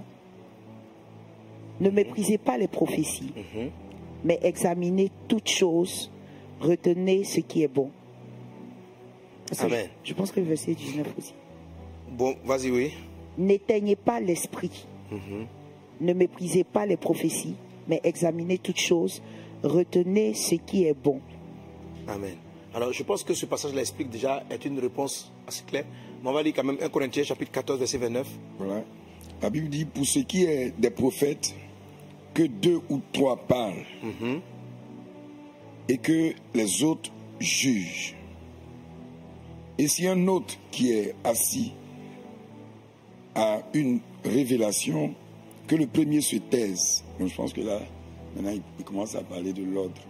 Ne méprisez pas les prophéties, mais examinez toutes choses, retenez ce qui est bon. Amen. Je, je pense que le verset 19 aussi. Bon, vas-y, oui. N'éteignez pas l'esprit, ne méprisez pas les prophéties, mais examinez toutes choses, retenez ce qui est bon. Amen. Alors, je pense que ce passage-là explique déjà, est une réponse assez claire. Mais on va lire quand même 1 Corinthiens chapitre 14, verset 29. Voilà. La Bible dit pour ce qui est des prophètes, que deux ou trois parlent et que les autres jugent. Et si un autre qui est assis a une révélation, que le premier se taise. Donc je pense que là, maintenant, il commence à parler de l'ordre.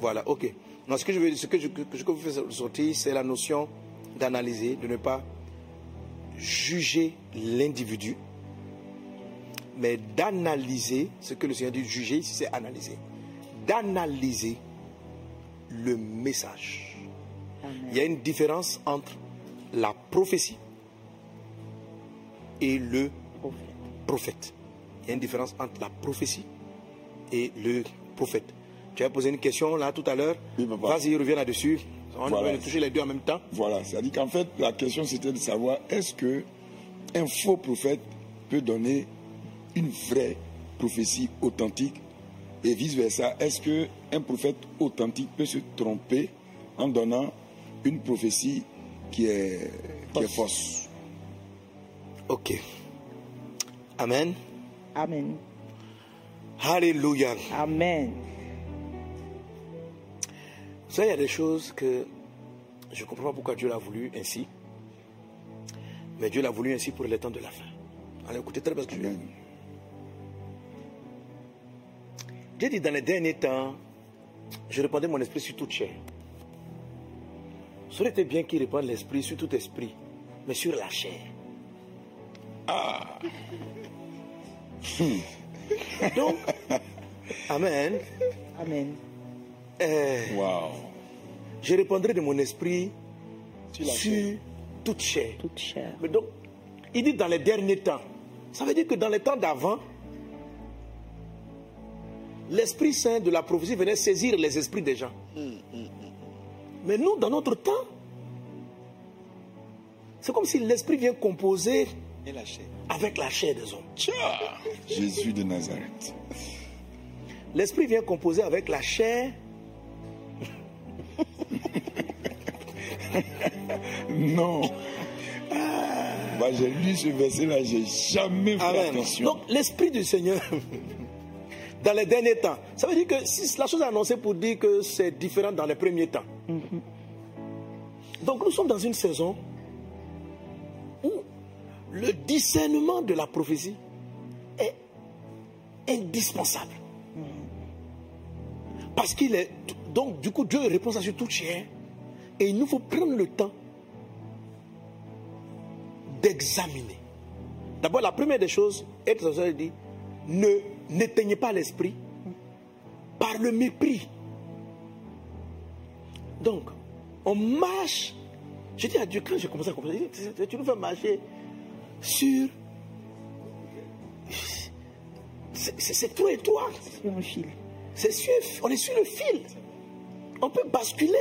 Voilà, ok. Non, ce que je veux, ce que je, que je veux faire sortir, c'est la notion d'analyser, de ne pas juger l'individu, mais d'analyser, ce que le Seigneur dit juger, c'est analyser, d'analyser le message. Il y a une différence entre la prophétie et le prophète. Il y a une différence entre la prophétie et le prophète. Tu as posé une question là tout à l'heure. Oui. Vas-y, reviens là-dessus. On Voilà. va toucher les deux en même temps. Voilà, c'est-à-dire qu'en fait, la question c'était de savoir est-ce que un faux prophète peut donner une vraie prophétie authentique? Et vice-versa. Est-ce que un prophète authentique peut se tromper en donnant une prophétie qui est, qui est fausse? Ok. Amen. Amen. Alléluia. Amen. Savez, il y a des choses que je ne comprends pas pourquoi Dieu l'a voulu ainsi. Mais Dieu l'a voulu ainsi pour les temps de la fin. Alors écoutez très bien ce que je veux dire. Dieu dit dans les derniers temps, je répandais mon esprit sur toute chair. Ça aurait été bien qu'il répande l'esprit sur tout esprit, mais sur la chair. Ah. Donc, Amen. Amen. Euh, Waouh je répondrai de mon esprit Sur toute chair. Toute chair. Mais donc, il dit dans les derniers temps. Ça veut dire que dans les temps d'avant, l'Esprit Saint de la prophétie venait saisir les esprits des gens. Mais nous, dans notre temps, c'est comme si l'Esprit vient composer Et la chair. avec la chair des hommes. Jésus de Nazareth. L'Esprit vient composer avec la chair non. Moi, j'ai lu ce verset-là, j'ai jamais fait Amen. attention. Donc, l'Esprit du Seigneur, dans les derniers temps, ça veut dire que si la chose est annoncée pour dire que c'est différent dans les premiers temps. Donc, nous sommes dans une saison où le discernement de la prophétie est indispensable. Parce qu'il est. Donc, du coup, Dieu répond ça sur toute chair. Et il nous faut prendre le temps d'examiner. D'abord, la première des choses, être il dit ne n'éteignez pas l'esprit par le mépris. Donc, on marche. Je dis à Dieu, quand j'ai commencé à comprendre, tu nous fais marcher sur. C'est et toi. Sur un fil. C'est sûr, on est sur le fil. On peut basculer.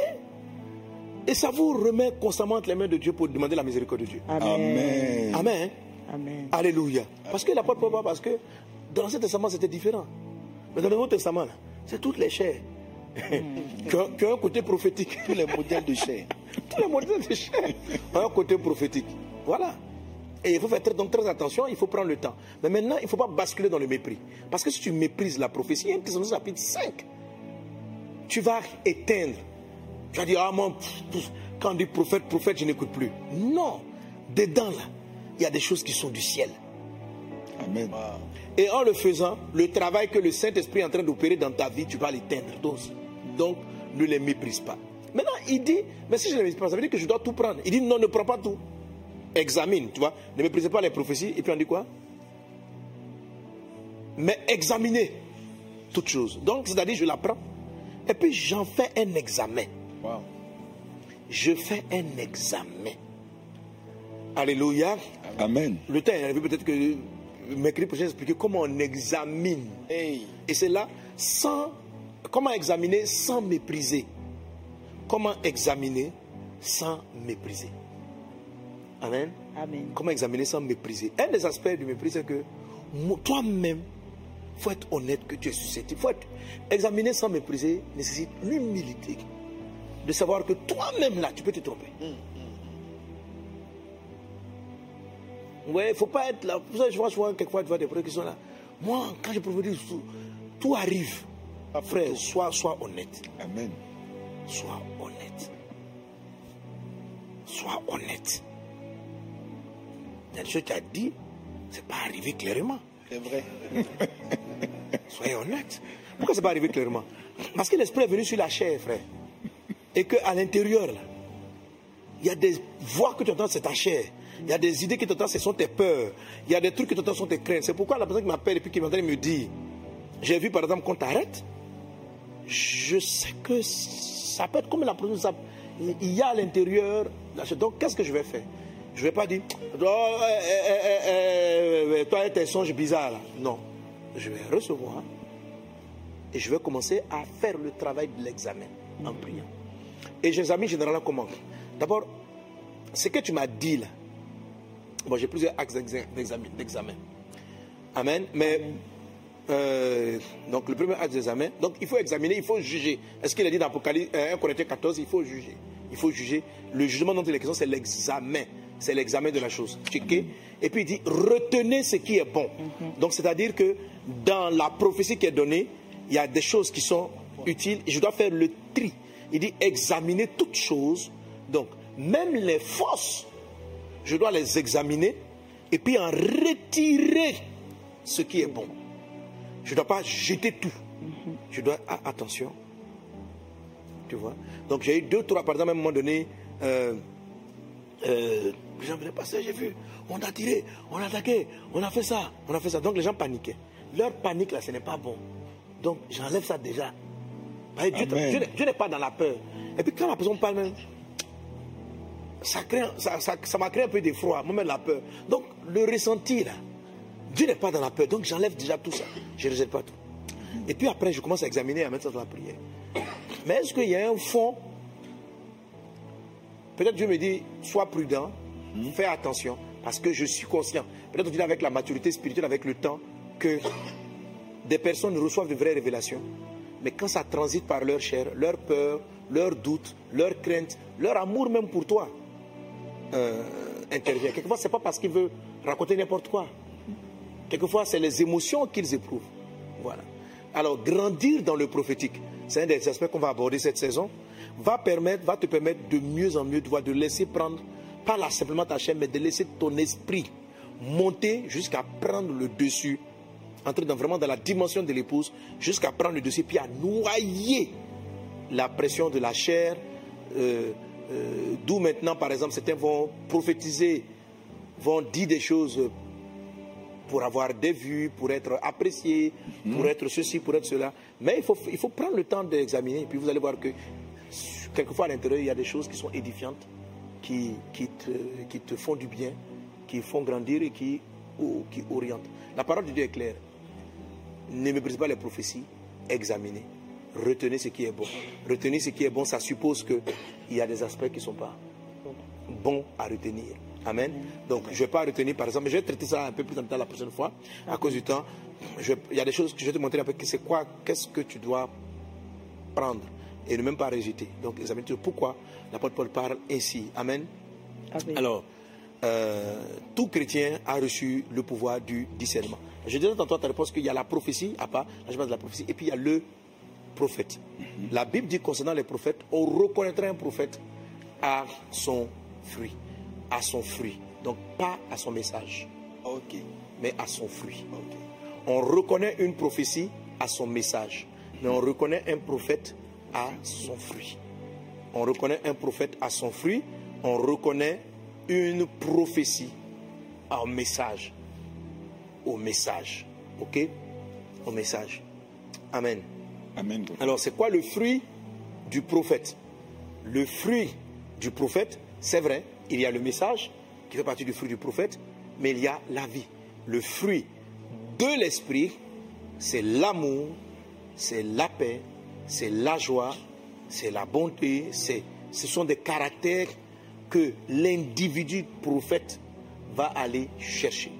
Et ça vous remet constamment entre les mains de Dieu pour demander la miséricorde de Dieu. Amen. Amen. Amen. Alléluia. Parce que l'apôtre Paul, parce que dans l'Ancien Testament, c'était différent. Mais dans le Nouveau Testament, c'est toutes les chairs qui, ont, qui ont un côté prophétique. Tous les modèles de chair. Tous les modèles de chair ont un côté prophétique. Voilà. Et il faut faire très, donc très attention, il faut prendre le temps. Mais maintenant, il ne faut pas basculer dans le mépris. Parce que si tu méprises la prophétie, il y a un Thessaloniciens chapitre 5, tu vas éteindre. Tu vas dire, ah pff, quand on dit prophète, prophète, je n'écoute plus. Non. Dedans, là, il y a des choses qui sont du ciel. Amen. Et en le faisant, le travail que le Saint-Esprit est en train d'opérer dans ta vie, tu vas l'éteindre. Donc, donc, ne les méprise pas. Maintenant, il dit, mais si je ne les méprise pas, ça veut dire que je dois tout prendre. Il dit, non, ne prends pas tout. Examine, tu vois. Ne méprisez pas les prophéties. Et puis on dit quoi? Mais examinez toutes choses. Donc, c'est-à-dire, je la prends. Et puis, j'en fais un examen. Wow. Je fais un examen. Alléluia. Amen. Le temps est arrivé peut-être que mercredi prochain, expliquer comment on examine. Hey. Et c'est là, sans, comment examiner sans mépriser? Comment examiner sans mépriser? Amen. Amen. Comment examiner sans mépriser? Un des aspects du mépris, c'est que toi-même, il faut être honnête que tu es susceptible. faut être examiner sans mépriser nécessite l'humilité. De savoir que toi-même, là, tu peux te tromper. Ouais, il ne faut pas être là. Pour ça, je vois souvent, quelquefois, tu vois des frères qui sont là. Moi, quand je prophétise, tout, tout arrive. Frère, sois, sois honnête. Amen. Sois honnête. Sois honnête. Des choses que tu as dit, ce n'est pas arrivé clairement. C'est vrai. Soyez honnête. Pourquoi ce n'est pas arrivé clairement? Parce que l'esprit est venu sur la chair, frère. Et qu'à l'intérieur, il y a des voix que tu entends, c'est ta chair. Il y a des idées que tu entends, ce sont tes peurs. Il y a des trucs que tu entends, ce sont tes craintes. C'est pourquoi la personne qui m'appelle et puis qui m'entend me dit J'ai vu par exemple qu'on t'arrête. Je sais que ça peut être comme la personne. Il y a à l'intérieur. Donc qu'est-ce que je vais faire? Je ne vais pas dire Oh, eh, eh, eh, Toi et tes songes bizarres. là. Non. Je vais recevoir et je vais commencer à faire le travail de l'examen en priant. Et j'examine généralement comment? D'abord, ce que tu m'as dit là, bon, j'ai plusieurs axes d'exa- d'examen. Amen. Mais, euh, donc le premier axe d'examen, donc il faut examiner, il faut juger. Est-ce qu'il a dit dans Apocalypse euh, 1 Corinthiens 14, il faut juger. Il faut juger. Le jugement dont il est question, c'est l'examen. C'est l'examen de la chose. Checker. Et puis il dit, retenez ce qui est bon. Donc c'est-à-dire que dans la prophétie qui est donnée, il y a des choses qui sont utiles. Je dois faire le tri. Il dit, examiner toutes choses. Donc, même les fausses, je dois les examiner et puis en retirer ce qui est bon. Je ne dois pas jeter tout. Je dois, ah, attention, tu vois? Donc j'ai eu deux, trois, par exemple, à un moment donné, euh, euh, les gens venaient passer, j'ai vu, on a tiré, on a attaqué, on a fait ça, on a fait ça. Donc les gens paniquaient. Leur panique là, ce n'est pas bon. Donc j'enlève ça déjà. Dieu, n'est- pas dans la peur. Et puis quand la personne parle même, ça crée- ça- ça- ça m'a créé un peu d'effroi, moi-même la peur. Donc le ressenti là, Dieu n'est pas dans la peur. Donc j'enlève déjà tout ça. Je ne rejette pas tout. Et puis après, je commence à examiner et à mettre ça dans la prière. Mais est-ce qu'il y a un fond Peut-être Dieu me dit, sois prudent, fais attention, parce que je suis conscient. Peut-être qu'il avec la maturité spirituelle, avec le temps, que des personnes reçoivent de vraies révélations. Mais quand ça transite par leur chair, leur peur leurs doutes, leurs craintes, leur amour même pour toi euh, intervient. Quelquefois, ce n'est pas parce qu'il veut raconter n'importe quoi. Quelquefois, c'est les émotions qu'ils éprouvent. Voilà. Alors, grandir dans le prophétique, c'est un des aspects qu'on va aborder cette saison, va, permettre, va te permettre de mieux en mieux de, voir, de laisser prendre, pas là simplement ta chaîne, mais de laisser ton esprit monter jusqu'à prendre le dessus, entrer dans, vraiment dans la dimension de l'épouse, jusqu'à prendre le dessus, puis à noyer la pression de la chair. euh, euh, D'où maintenant, par exemple, certains vont prophétiser, vont dire des choses pour avoir des vues, pour être appréciés, pour être ceci, pour être cela. Mais il faut, il faut prendre le temps d'examiner, et puis vous allez voir que quelquefois à l'intérieur, il y a des choses qui sont édifiantes, qui, qui, te, qui te font du bien, qui font grandir et qui, ou- qui orientent. La parole de Dieu est claire. Ne méprisez pas les prophéties, examinez. Retenez ce qui est bon. Retenez ce qui est bon, ça suppose qu'il y a des aspects qui ne sont pas bons à retenir. Amen. Donc, je ne vais pas retenir, par exemple, je vais traiter ça un peu plus en détail la prochaine fois, à cause du temps. Il y a des choses que je vais te montrer un peu, c'est quoi, qu'est-ce que tu dois prendre et ne même pas rejeter. Donc, examine pourquoi l'apôtre Paul parle ainsi? Amen. Amen. Alors, euh, tout chrétien a reçu le pouvoir du discernement. Je disais tantôt à ta réponse qu'il y a la prophétie, à part, parle de la prophétie, et puis il y a le prophète. La Bible dit concernant les prophètes, on reconnaîtra un prophète à son fruit. À son fruit. Donc pas à son message, Ok. mais à son fruit. On reconnaît une prophétie à son message, mais on reconnaît un prophète à son fruit. On reconnaît un prophète à son fruit, on reconnaît une prophétie au message. Au message. Ok? Au message. Amen. Amen. Alors, c'est quoi le fruit du prophète? Le fruit du prophète, c'est vrai, il y a le message qui fait partie du fruit du prophète, mais il y a la vie. Le fruit de l'esprit, c'est l'amour, c'est la paix, c'est la joie, c'est la bonté, c'est, ce sont des caractères que l'individu prophète va aller chercher.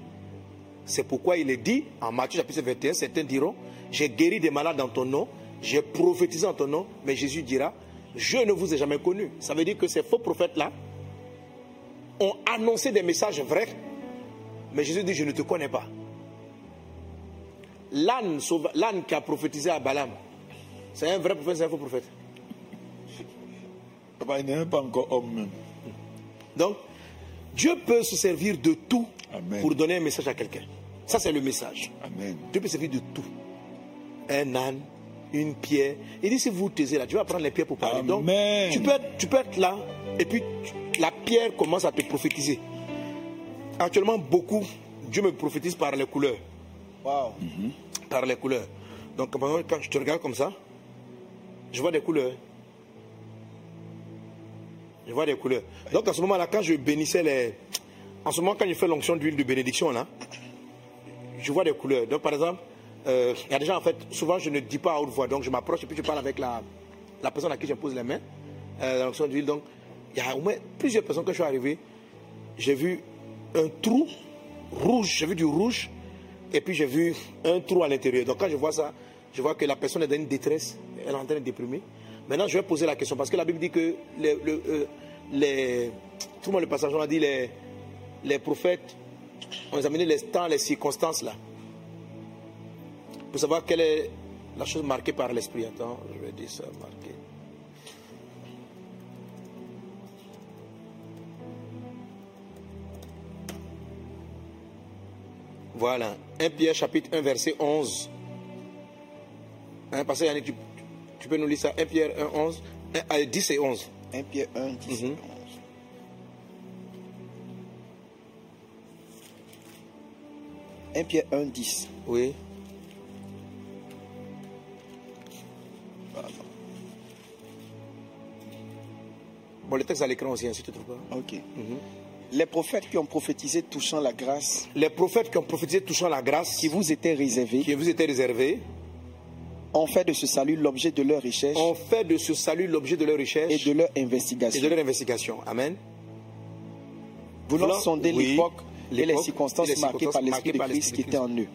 C'est pourquoi il est dit en Matthieu chapitre 21, certains diront, j'ai guéri des malades en ton nom, j'ai prophétisé en ton nom, mais Jésus dira, je ne vous ai jamais connu. Ça veut dire que ces faux prophètes-là ont annoncé des messages vrais, mais Jésus dit, je ne te connais pas. L'âne l'âne qui a prophétisé à Balaam, c'est un vrai prophète, c'est un faux prophète. Papa, il n'est pas encore homme même. Donc, Dieu peut se servir de tout Amen. pour donner un message à quelqu'un. Ça, c'est le message. Amen. Dieu peut se servir de tout. Un âne, une pierre. Il dit si vous taisez là, Dieu va prendre les pierres pour parler. Donc, tu peux, être, tu peux être là et puis tu- la pierre commence à te prophétiser. Actuellement, beaucoup, Dieu me prophétise par les couleurs. Waouh. Par les couleurs. Donc, quand je te regarde comme ça, je vois des couleurs. Je vois des couleurs. Donc, en ce moment-là, quand je bénissais les. En ce moment, quand je fais l'onction d'huile de bénédiction, là, je vois des couleurs. Donc, par exemple, euh, il y a des gens, en fait, souvent, je ne dis pas à haute voix. Donc, je m'approche et puis je parle avec la, la personne à qui je pose les mains, euh, l'onction d'huile. Donc, il y a au moins plusieurs personnes que je suis arrivé. J'ai vu un trou rouge, j'ai vu du rouge, et puis j'ai vu un trou à l'intérieur. Donc, quand je vois ça, je vois que la personne est dans une détresse, elle est en train de déprimer. Maintenant, je vais poser la question, parce que la Bible dit que les, le- euh, tout le passage, on a dit les, les prophètes ont examiné les temps, les circonstances là, pour savoir quelle est la chose marquée par l'esprit. Attends, je vais dire ça, marqué. Voilà, 1 Pierre chapitre 1 verset 11. Hein, parce que tu, peux nous lire ça, 1 Pierre 1, 11, 1, 10 et 11. 1 Pierre 1, 10 et Mhm. 11. Un Pierre 1, 10. Oui. Bon, le texte à l'écran aussi, hein, si tu trouves pas. Ok. Les prophètes qui ont prophétisé touchant la grâce Les prophètes qui ont prophétisé touchant la grâce qui vous était réservée qui vous était réservée ont fait de ce salut l'objet de leur recherche ont fait de ce salut l'objet de leur recherche et de leur et investigation. de leur investigation. Amen. Voulant sonder oui, l'époque et les circonstances et les marquées par l'Esprit de Christ qui étaient en eux.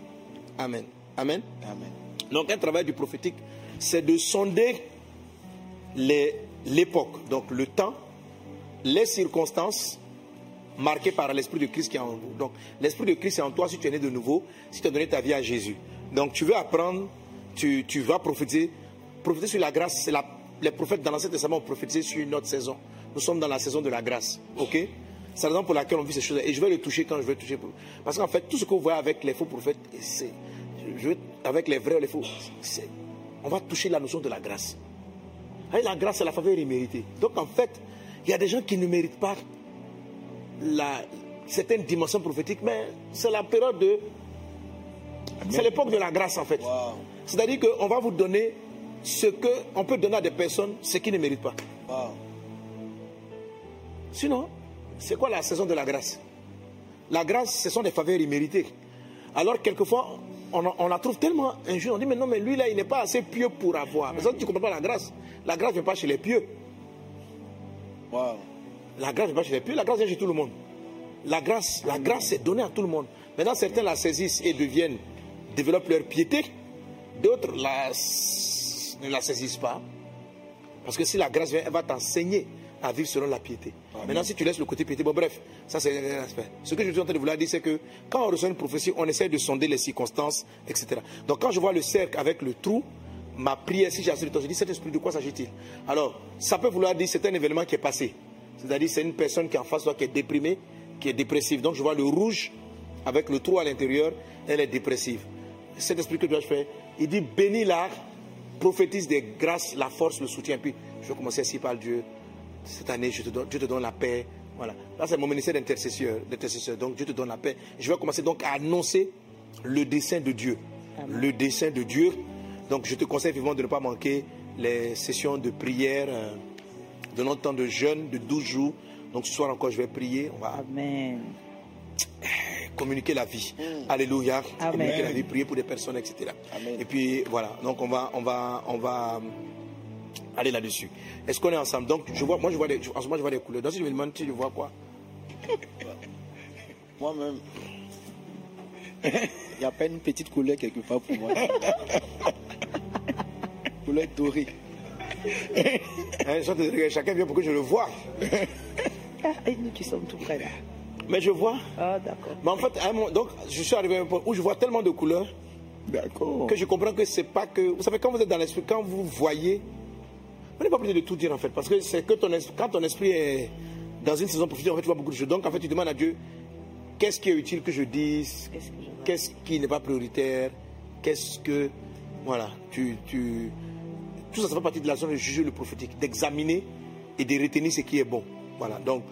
Amen. Amen. Amen. Donc un travail du prophétique, c'est de sonder l'époque, donc le temps, les circonstances marquées par l'Esprit de Christ qui est en vous. Donc l'Esprit de Christ est en toi si tu es né de nouveau, si tu as donné ta vie à Jésus. Donc tu veux apprendre, tu, tu vas prophétiser, prophétiser sur la grâce. La- les prophètes dans l'Ancien Testament ont prophétisé sur une autre saison. Nous sommes dans la saison de la grâce. Ok? C'est la raison pour laquelle on vit ces choses. Et je vais le toucher quand je vais toucher. Parce qu'en fait, tout ce vous voyez avec les faux prophètes, c'est, avec les vrais, les faux, on va toucher la notion de la grâce. Hein, La grâce, c'est la faveur imméritée. Donc en fait, il y a des gens qui ne méritent pas la, certaines dimensions prophétiques, mais c'est la période de. C'est l'époque de la grâce en fait. C'est-à-dire qu'on va vous donner ce qu'on peut donner à des personnes, ce qu'ils ne méritent pas. Sinon, c'est quoi la saison de la grâce? La grâce, ce sont des faveurs imméritées. Alors, quelquefois, on, on la trouve tellement injuste. On dit, mais non, mais lui, là, il n'est pas assez pieux pour avoir. Mais ça, tu ne comprends pas la grâce. La grâce ne vient pas chez les pieux. La grâce ne vient pas chez les pieux, la grâce vient chez tout le monde. La grâce, la grâce est donnée à tout le monde. Maintenant, certains la saisissent et deviennent, développent leur piété. D'autres la- ne la saisissent pas. Parce que si la grâce vient, elle va t'enseigner à vivre selon la piété. Maintenant, si tu laisses le côté piété, bon, bref, ça c'est un aspect. Ce que je suis en train de vouloir dire, c'est que quand on reçoit une prophétie, on essaie de sonder les circonstances, etc. Donc, quand je vois le cercle avec le trou, ma prière, si j'ai assez de temps, je dis, cet esprit, de quoi s'agit-il? Alors, ça peut vouloir dire, c'est un événement qui est passé. C'est-à-dire, c'est une personne qui est en face de toi, qui est déprimée, qui est dépressive. Donc, je vois le rouge avec le trou à l'intérieur, elle est dépressive. Cet esprit que dois-je faire Il dit, bénis-la, prophétise des grâces, la force, le soutien. Puis, je vais commencer ainsi par Dieu. Cette année, je te donne, Dieu te donne la paix. Voilà. Là, c'est mon ministère d'intercesseur. Donc, Dieu te donne la paix. Je vais commencer donc à annoncer le dessein de Dieu. Le dessein de Dieu. Donc, je te conseille vivement de ne pas manquer les sessions de prière euh, de notre temps de jeûne de 12 jours. Donc, ce soir encore, je vais prier. On va communiquer la vie. Alléluia. Amen. Communiquer la vie, prier pour des personnes, etc. Et puis, voilà. Donc, on va, on va, on va euh, aller là-dessus. Est-ce qu'on est ensemble? Donc, je vois, moi, je vois des, en ce moment, je vois des couleurs. Donc, si je me demande, tu vois quoi? Moi-même, il n'y a pas une petite couleur quelque part pour moi. couleur dorée. Hein, je regarder, Chacun vient pour que je le vois. Ah, et nous qui sommes tout près là. Mais je vois. Ah, d'accord. Mais en fait, à un moment- donc, je suis arrivé à un point où je vois tellement de couleurs que je comprends que c'est pas que. Vous savez, quand vous êtes dans l'esprit, quand vous voyez, on n'est pas obligé de tout dire en fait, parce que c'est que ton esprit, quand ton esprit est dans une saison prophétique, en fait, tu vois beaucoup de choses. Donc, en fait, tu demandes à Dieu qu'est-ce qui est utile que je dise, qu'est-ce qui n'est pas prioritaire, qu'est-ce que. Voilà, tu, tu, tout ça, ça fait partie de la zone de juger le prophétique, d'examiner et de retenir ce qui est bon. Voilà, donc,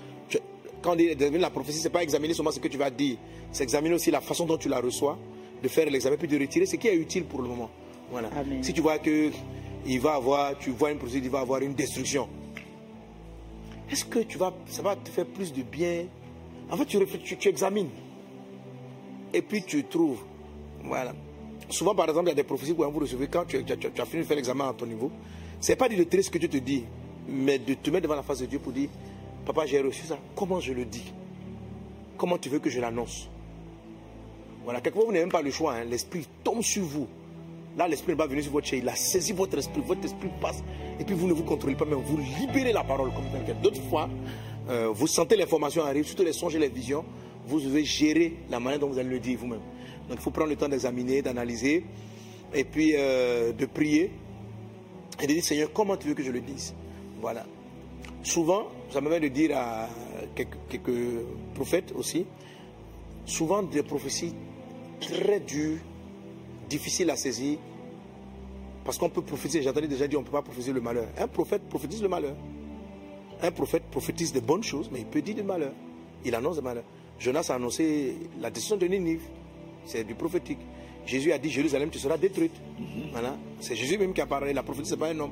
quand on dit d'examiner la prophétie, c'est pas examiner seulement ce que tu vas dire, c'est examiner aussi la façon dont tu la reçois, de faire l'examen, puis de retirer ce qui est utile pour le moment. Voilà. Si tu vois que il va avoir, tu vois une prophétie, il va avoir une destruction. Est-ce que tu vas, ça va te faire plus de bien? En fait, tu, réfléchis, tu, tu examines. Et puis tu trouves. Voilà. Souvent, par exemple, il y a des prophéties que vous recevez quand tu, tu as- tu as fini de faire l'examen à ton niveau. C'est pas de te tirer ce que Dieu te dit, mais de te mettre devant la face de Dieu pour dire Papa, j'ai reçu ça. Comment je le dis? Comment tu veux que je l'annonce? Voilà, quelquefois, vous n'avez même pas le choix. hein. L'esprit tombe sur vous. Là, l'esprit n'est pas sur votre chair. Il a saisi votre esprit. Votre esprit passe. Et puis, vous ne vous contrôlez pas, mais vous libérez la parole comme quelqu'un. D'autres fois, euh, vous sentez l'information arriver, surtout les songes et les visions. Vous devez gérer la manière dont vous allez le dire vous-même. Donc, il faut prendre le temps d'examiner, d'analyser, et puis euh, de prier. Et de dire, Seigneur, comment tu veux que je le dise? Voilà. Souvent, ça me vient de dire à quelques, quelques prophètes aussi, souvent des prophéties très dures, difficiles à saisir, parce qu'on peut prophétiser, j'entendais déjà dire, on ne peut pas prophétiser le malheur. Un prophète prophétise le malheur. Un prophète prophétise de bonnes choses, mais il peut dire du malheur. Il annonce le malheur. Jonas a annoncé la décision de Ninive. C'est du prophétique. Jésus a dit Jérusalem, tu seras détruite. Voilà. C'est Jésus même qui a parlé. La prophétie, ce n'est pas un homme.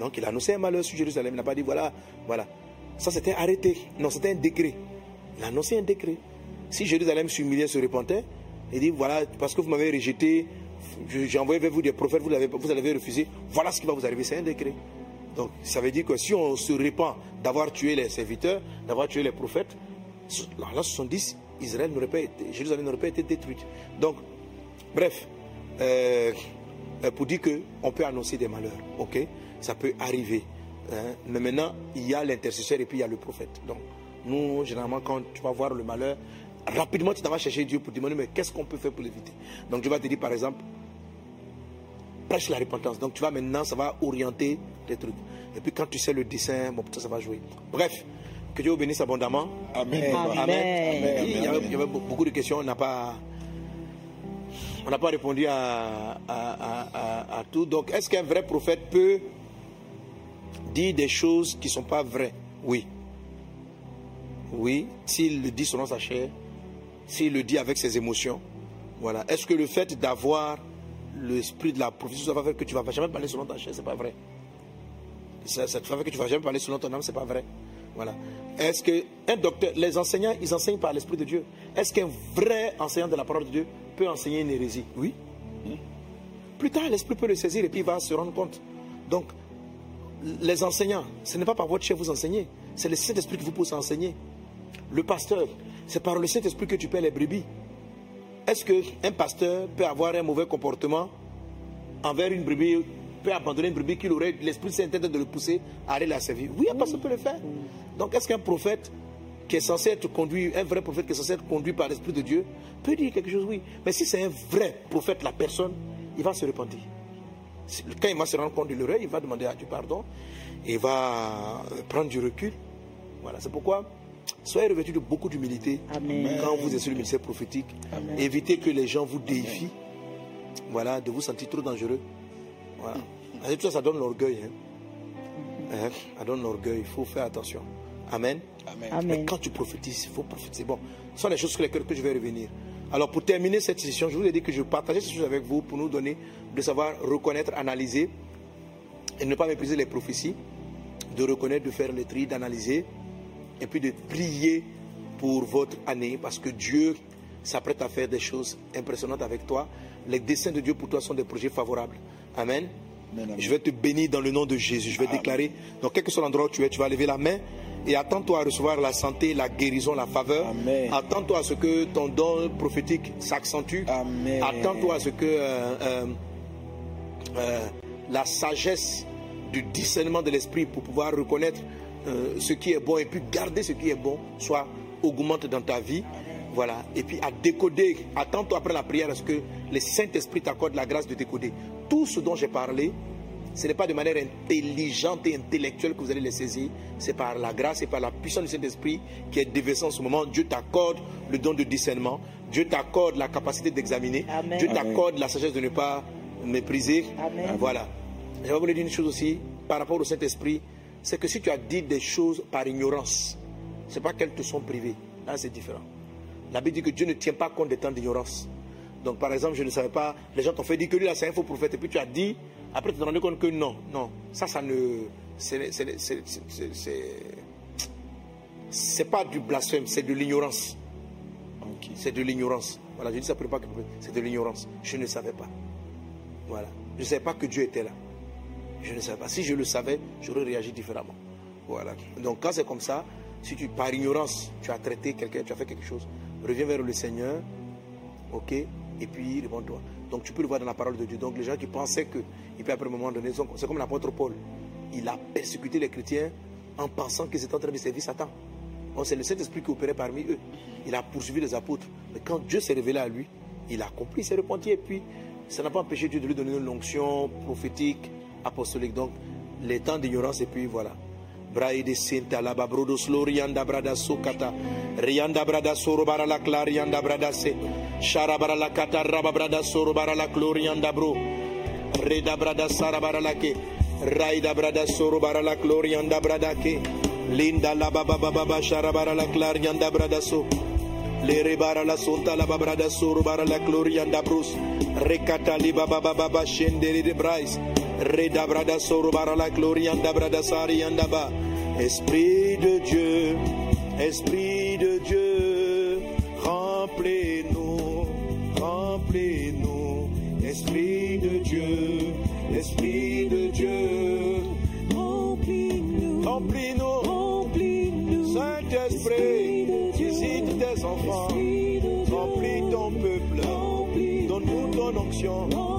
Donc il a annoncé un malheur sur Jérusalem. Il n'a pas dit voilà, voilà. Ça c'était arrêté. Non, c'était un décret. Il a annoncé un décret. Si Jérusalem s'humiliait, se repentait, il dit voilà, parce que vous m'avez rejeté, je- j'ai envoyé vers vous des prophètes, vous l'avez vous avez refusé, voilà ce qui va vous arriver, c'est un décret. Donc ça veut dire que si on se répand d'avoir tué les serviteurs, d'avoir tué les prophètes, l'an 70, Israël n'aurait pas été, Jérusalem n'aurait pas été détruite. Donc, bref, euh, euh, pour dire qu'on peut annoncer des malheurs, ok? Ça peut arriver. Hein, Mais maintenant, il y a l'intercesseur et puis il y a le prophète. Donc, nous, généralement, quand tu vas voir le malheur, rapidement, tu vas chercher Dieu pour te demander, mais qu'est-ce qu'on peut faire pour l'éviter? Donc, Dieu va te dire, par exemple, prêche la repentance. Donc, tu vas maintenant, ça va orienter les trucs. Et puis, quand tu sais le dessin, bon, ça, ça va jouer. Bref, que Dieu vous bénisse abondamment. Amen. Amen. Il, y avait, il y avait beaucoup de questions, on n'a pas, on n'a pas répondu à, à- à- à- à tout. Donc, est-ce qu'un vrai prophète peut dire des choses qui ne sont pas vraies Oui. Oui, s'il le dit selon sa chair, s'il le dit avec ses émotions. Voilà. Est-ce que le fait d'avoir l'esprit de la prophétie, ça va faire que tu ne vas jamais parler selon ta chair C'est pas vrai. Ça, te fait que tu vas jamais parler selon ton âme, c'est pas vrai. Voilà. Est-ce que un docteur, les enseignants, ils enseignent par l'esprit de Dieu. Est-ce qu'un vrai enseignant de la parole de Dieu peut enseigner une hérésie? Oui. Plus tard, l'esprit peut le saisir et puis il va se rendre compte. Donc, les enseignants, ce n'est pas par votre chef vous enseignez, c'est le Saint-Esprit qui vous pousse à enseigner. Le pasteur, c'est par le Saint-Esprit que tu paies les brebis. Est-ce qu'un pasteur peut avoir un mauvais comportement envers une brebis, peut abandonner une brebis qu'il aurait l'Esprit Saint de le pousser à aller la servir? Oui, un pasteur peut le faire. Donc est-ce qu'un prophète qui est censé être conduit, un vrai prophète qui est censé être conduit par l'Esprit de Dieu, peut dire quelque chose? Oui. Mais si c'est un vrai prophète, la personne, il va se repentir. Quand il va se rendre compte de l'erreur, il va demander à Dieu pardon, et il va prendre du recul. Voilà, c'est pourquoi soyez revêtus de beaucoup d'humilité Amen. quand vous êtes sur le ministère prophétique. Évitez que les gens vous déifient, voilà, de vous sentir trop dangereux. Voilà. Et tout ça, ça donne l'orgueil. Hein. Hein, Ça donne l'orgueil, il faut faire attention. Amen. Mais Amen. quand tu prophétises, il faut prophétiser. Bon, ce sont les choses sur lesquelles que je vais revenir. Alors, pour terminer cette session, je vous ai dit que je partageais ces choses avec vous pour nous donner de savoir reconnaître, analyser et ne pas mépriser les prophéties, de reconnaître, de faire le tri, d'analyser et puis de prier pour votre année parce que Dieu s'apprête à faire des choses impressionnantes avec toi. Les desseins de Dieu pour toi sont des projets favorables. Amen. Je vais te bénir dans le nom de Jésus. Je vais déclarer, dans quel que soit l'endroit où tu es, tu vas lever la main et attends-toi à recevoir la santé, la guérison, la faveur. Attends-toi à ce que ton don prophétique s'accentue. Attends-toi à ce que euh, euh, euh, la sagesse du discernement de l'esprit pour pouvoir reconnaître euh, ce qui est bon et puis garder ce qui est bon soit augmente dans ta vie. Voilà. Et puis à décoder, attends-toi après la prière à ce que le Saint-Esprit t'accorde la grâce de décoder. Tout ce dont j'ai parlé, ce n'est pas de manière intelligente et intellectuelle que vous allez les saisir. C'est par la grâce et par la puissance du Saint-Esprit qui est déversée en ce moment. Dieu t'accorde le don de discernement. Dieu t'accorde la capacité d'examiner. Dieu t'accorde la sagesse de ne pas mépriser. Amen. Voilà. Je vais vous dire une chose aussi par rapport au Saint-Esprit. C'est que si tu as dit des choses par ignorance, ce n'est pas qu'elles te sont privées. Là, c'est différent. La Bible dit que Dieu ne tient pas compte des temps d'ignorance. Donc, par exemple, je ne savais pas, les gens t'ont fait dire que lui, là, c'est un faux prophète. Et puis tu as dit, après, tu t'es rendu compte que non, non. Ça, ça ne. C'est c'est- c'est- c'est- c'est- c'est- c'est pas du blasphème, c'est de l'ignorance. C'est de l'ignorance. Voilà, je dis ça pour pas que c'est de l'ignorance. Je ne savais pas. Voilà. Je ne savais pas que Dieu était là. Je ne savais pas. Si je le savais, j'aurais réagi différemment. Voilà. Donc quand c'est comme ça, si tu par ignorance, tu as traité quelqu'un, tu as fait quelque chose, reviens vers le Seigneur, ok, et puis réponds-toi. Donc tu peux le voir dans la parole de Dieu. Donc les gens qui pensaient que, et puis après un moment donné, c'est comme l'apôtre Paul. Il a persécuté les chrétiens en pensant qu'ils étaient en train de servir Satan. C'est le Saint-Esprit qui opérait parmi eux. Il a poursuivi les apôtres. Mais quand Dieu s'est révélé à lui, il a compris, s'est repenti. Et puis, ça n'a pas empêché Dieu de lui donner une onction prophétique, apostolique. Donc, les temps d'ignorance, et puis voilà. Braide Sinta la babrodos lorianda brada sokata rianda brada soro bara la clarianda brada se shara bara la kata raba brada la glorianda bro reda brada sara bara la raida brada soro bara la brada ke linda la baba baba baba shara bara la clarianda brada so Lere bara la sonta la babra da bara la gloria da brus. Recata li baba baba de brais. Brada la gloria da brada sari. Esprit de Dieu, Esprit de Dieu, remplis-nous, remplis-nous. Esprit de Dieu, Esprit de Dieu, Remplis. remplis-nous, remplis-nous. Saint-Esprit. your own.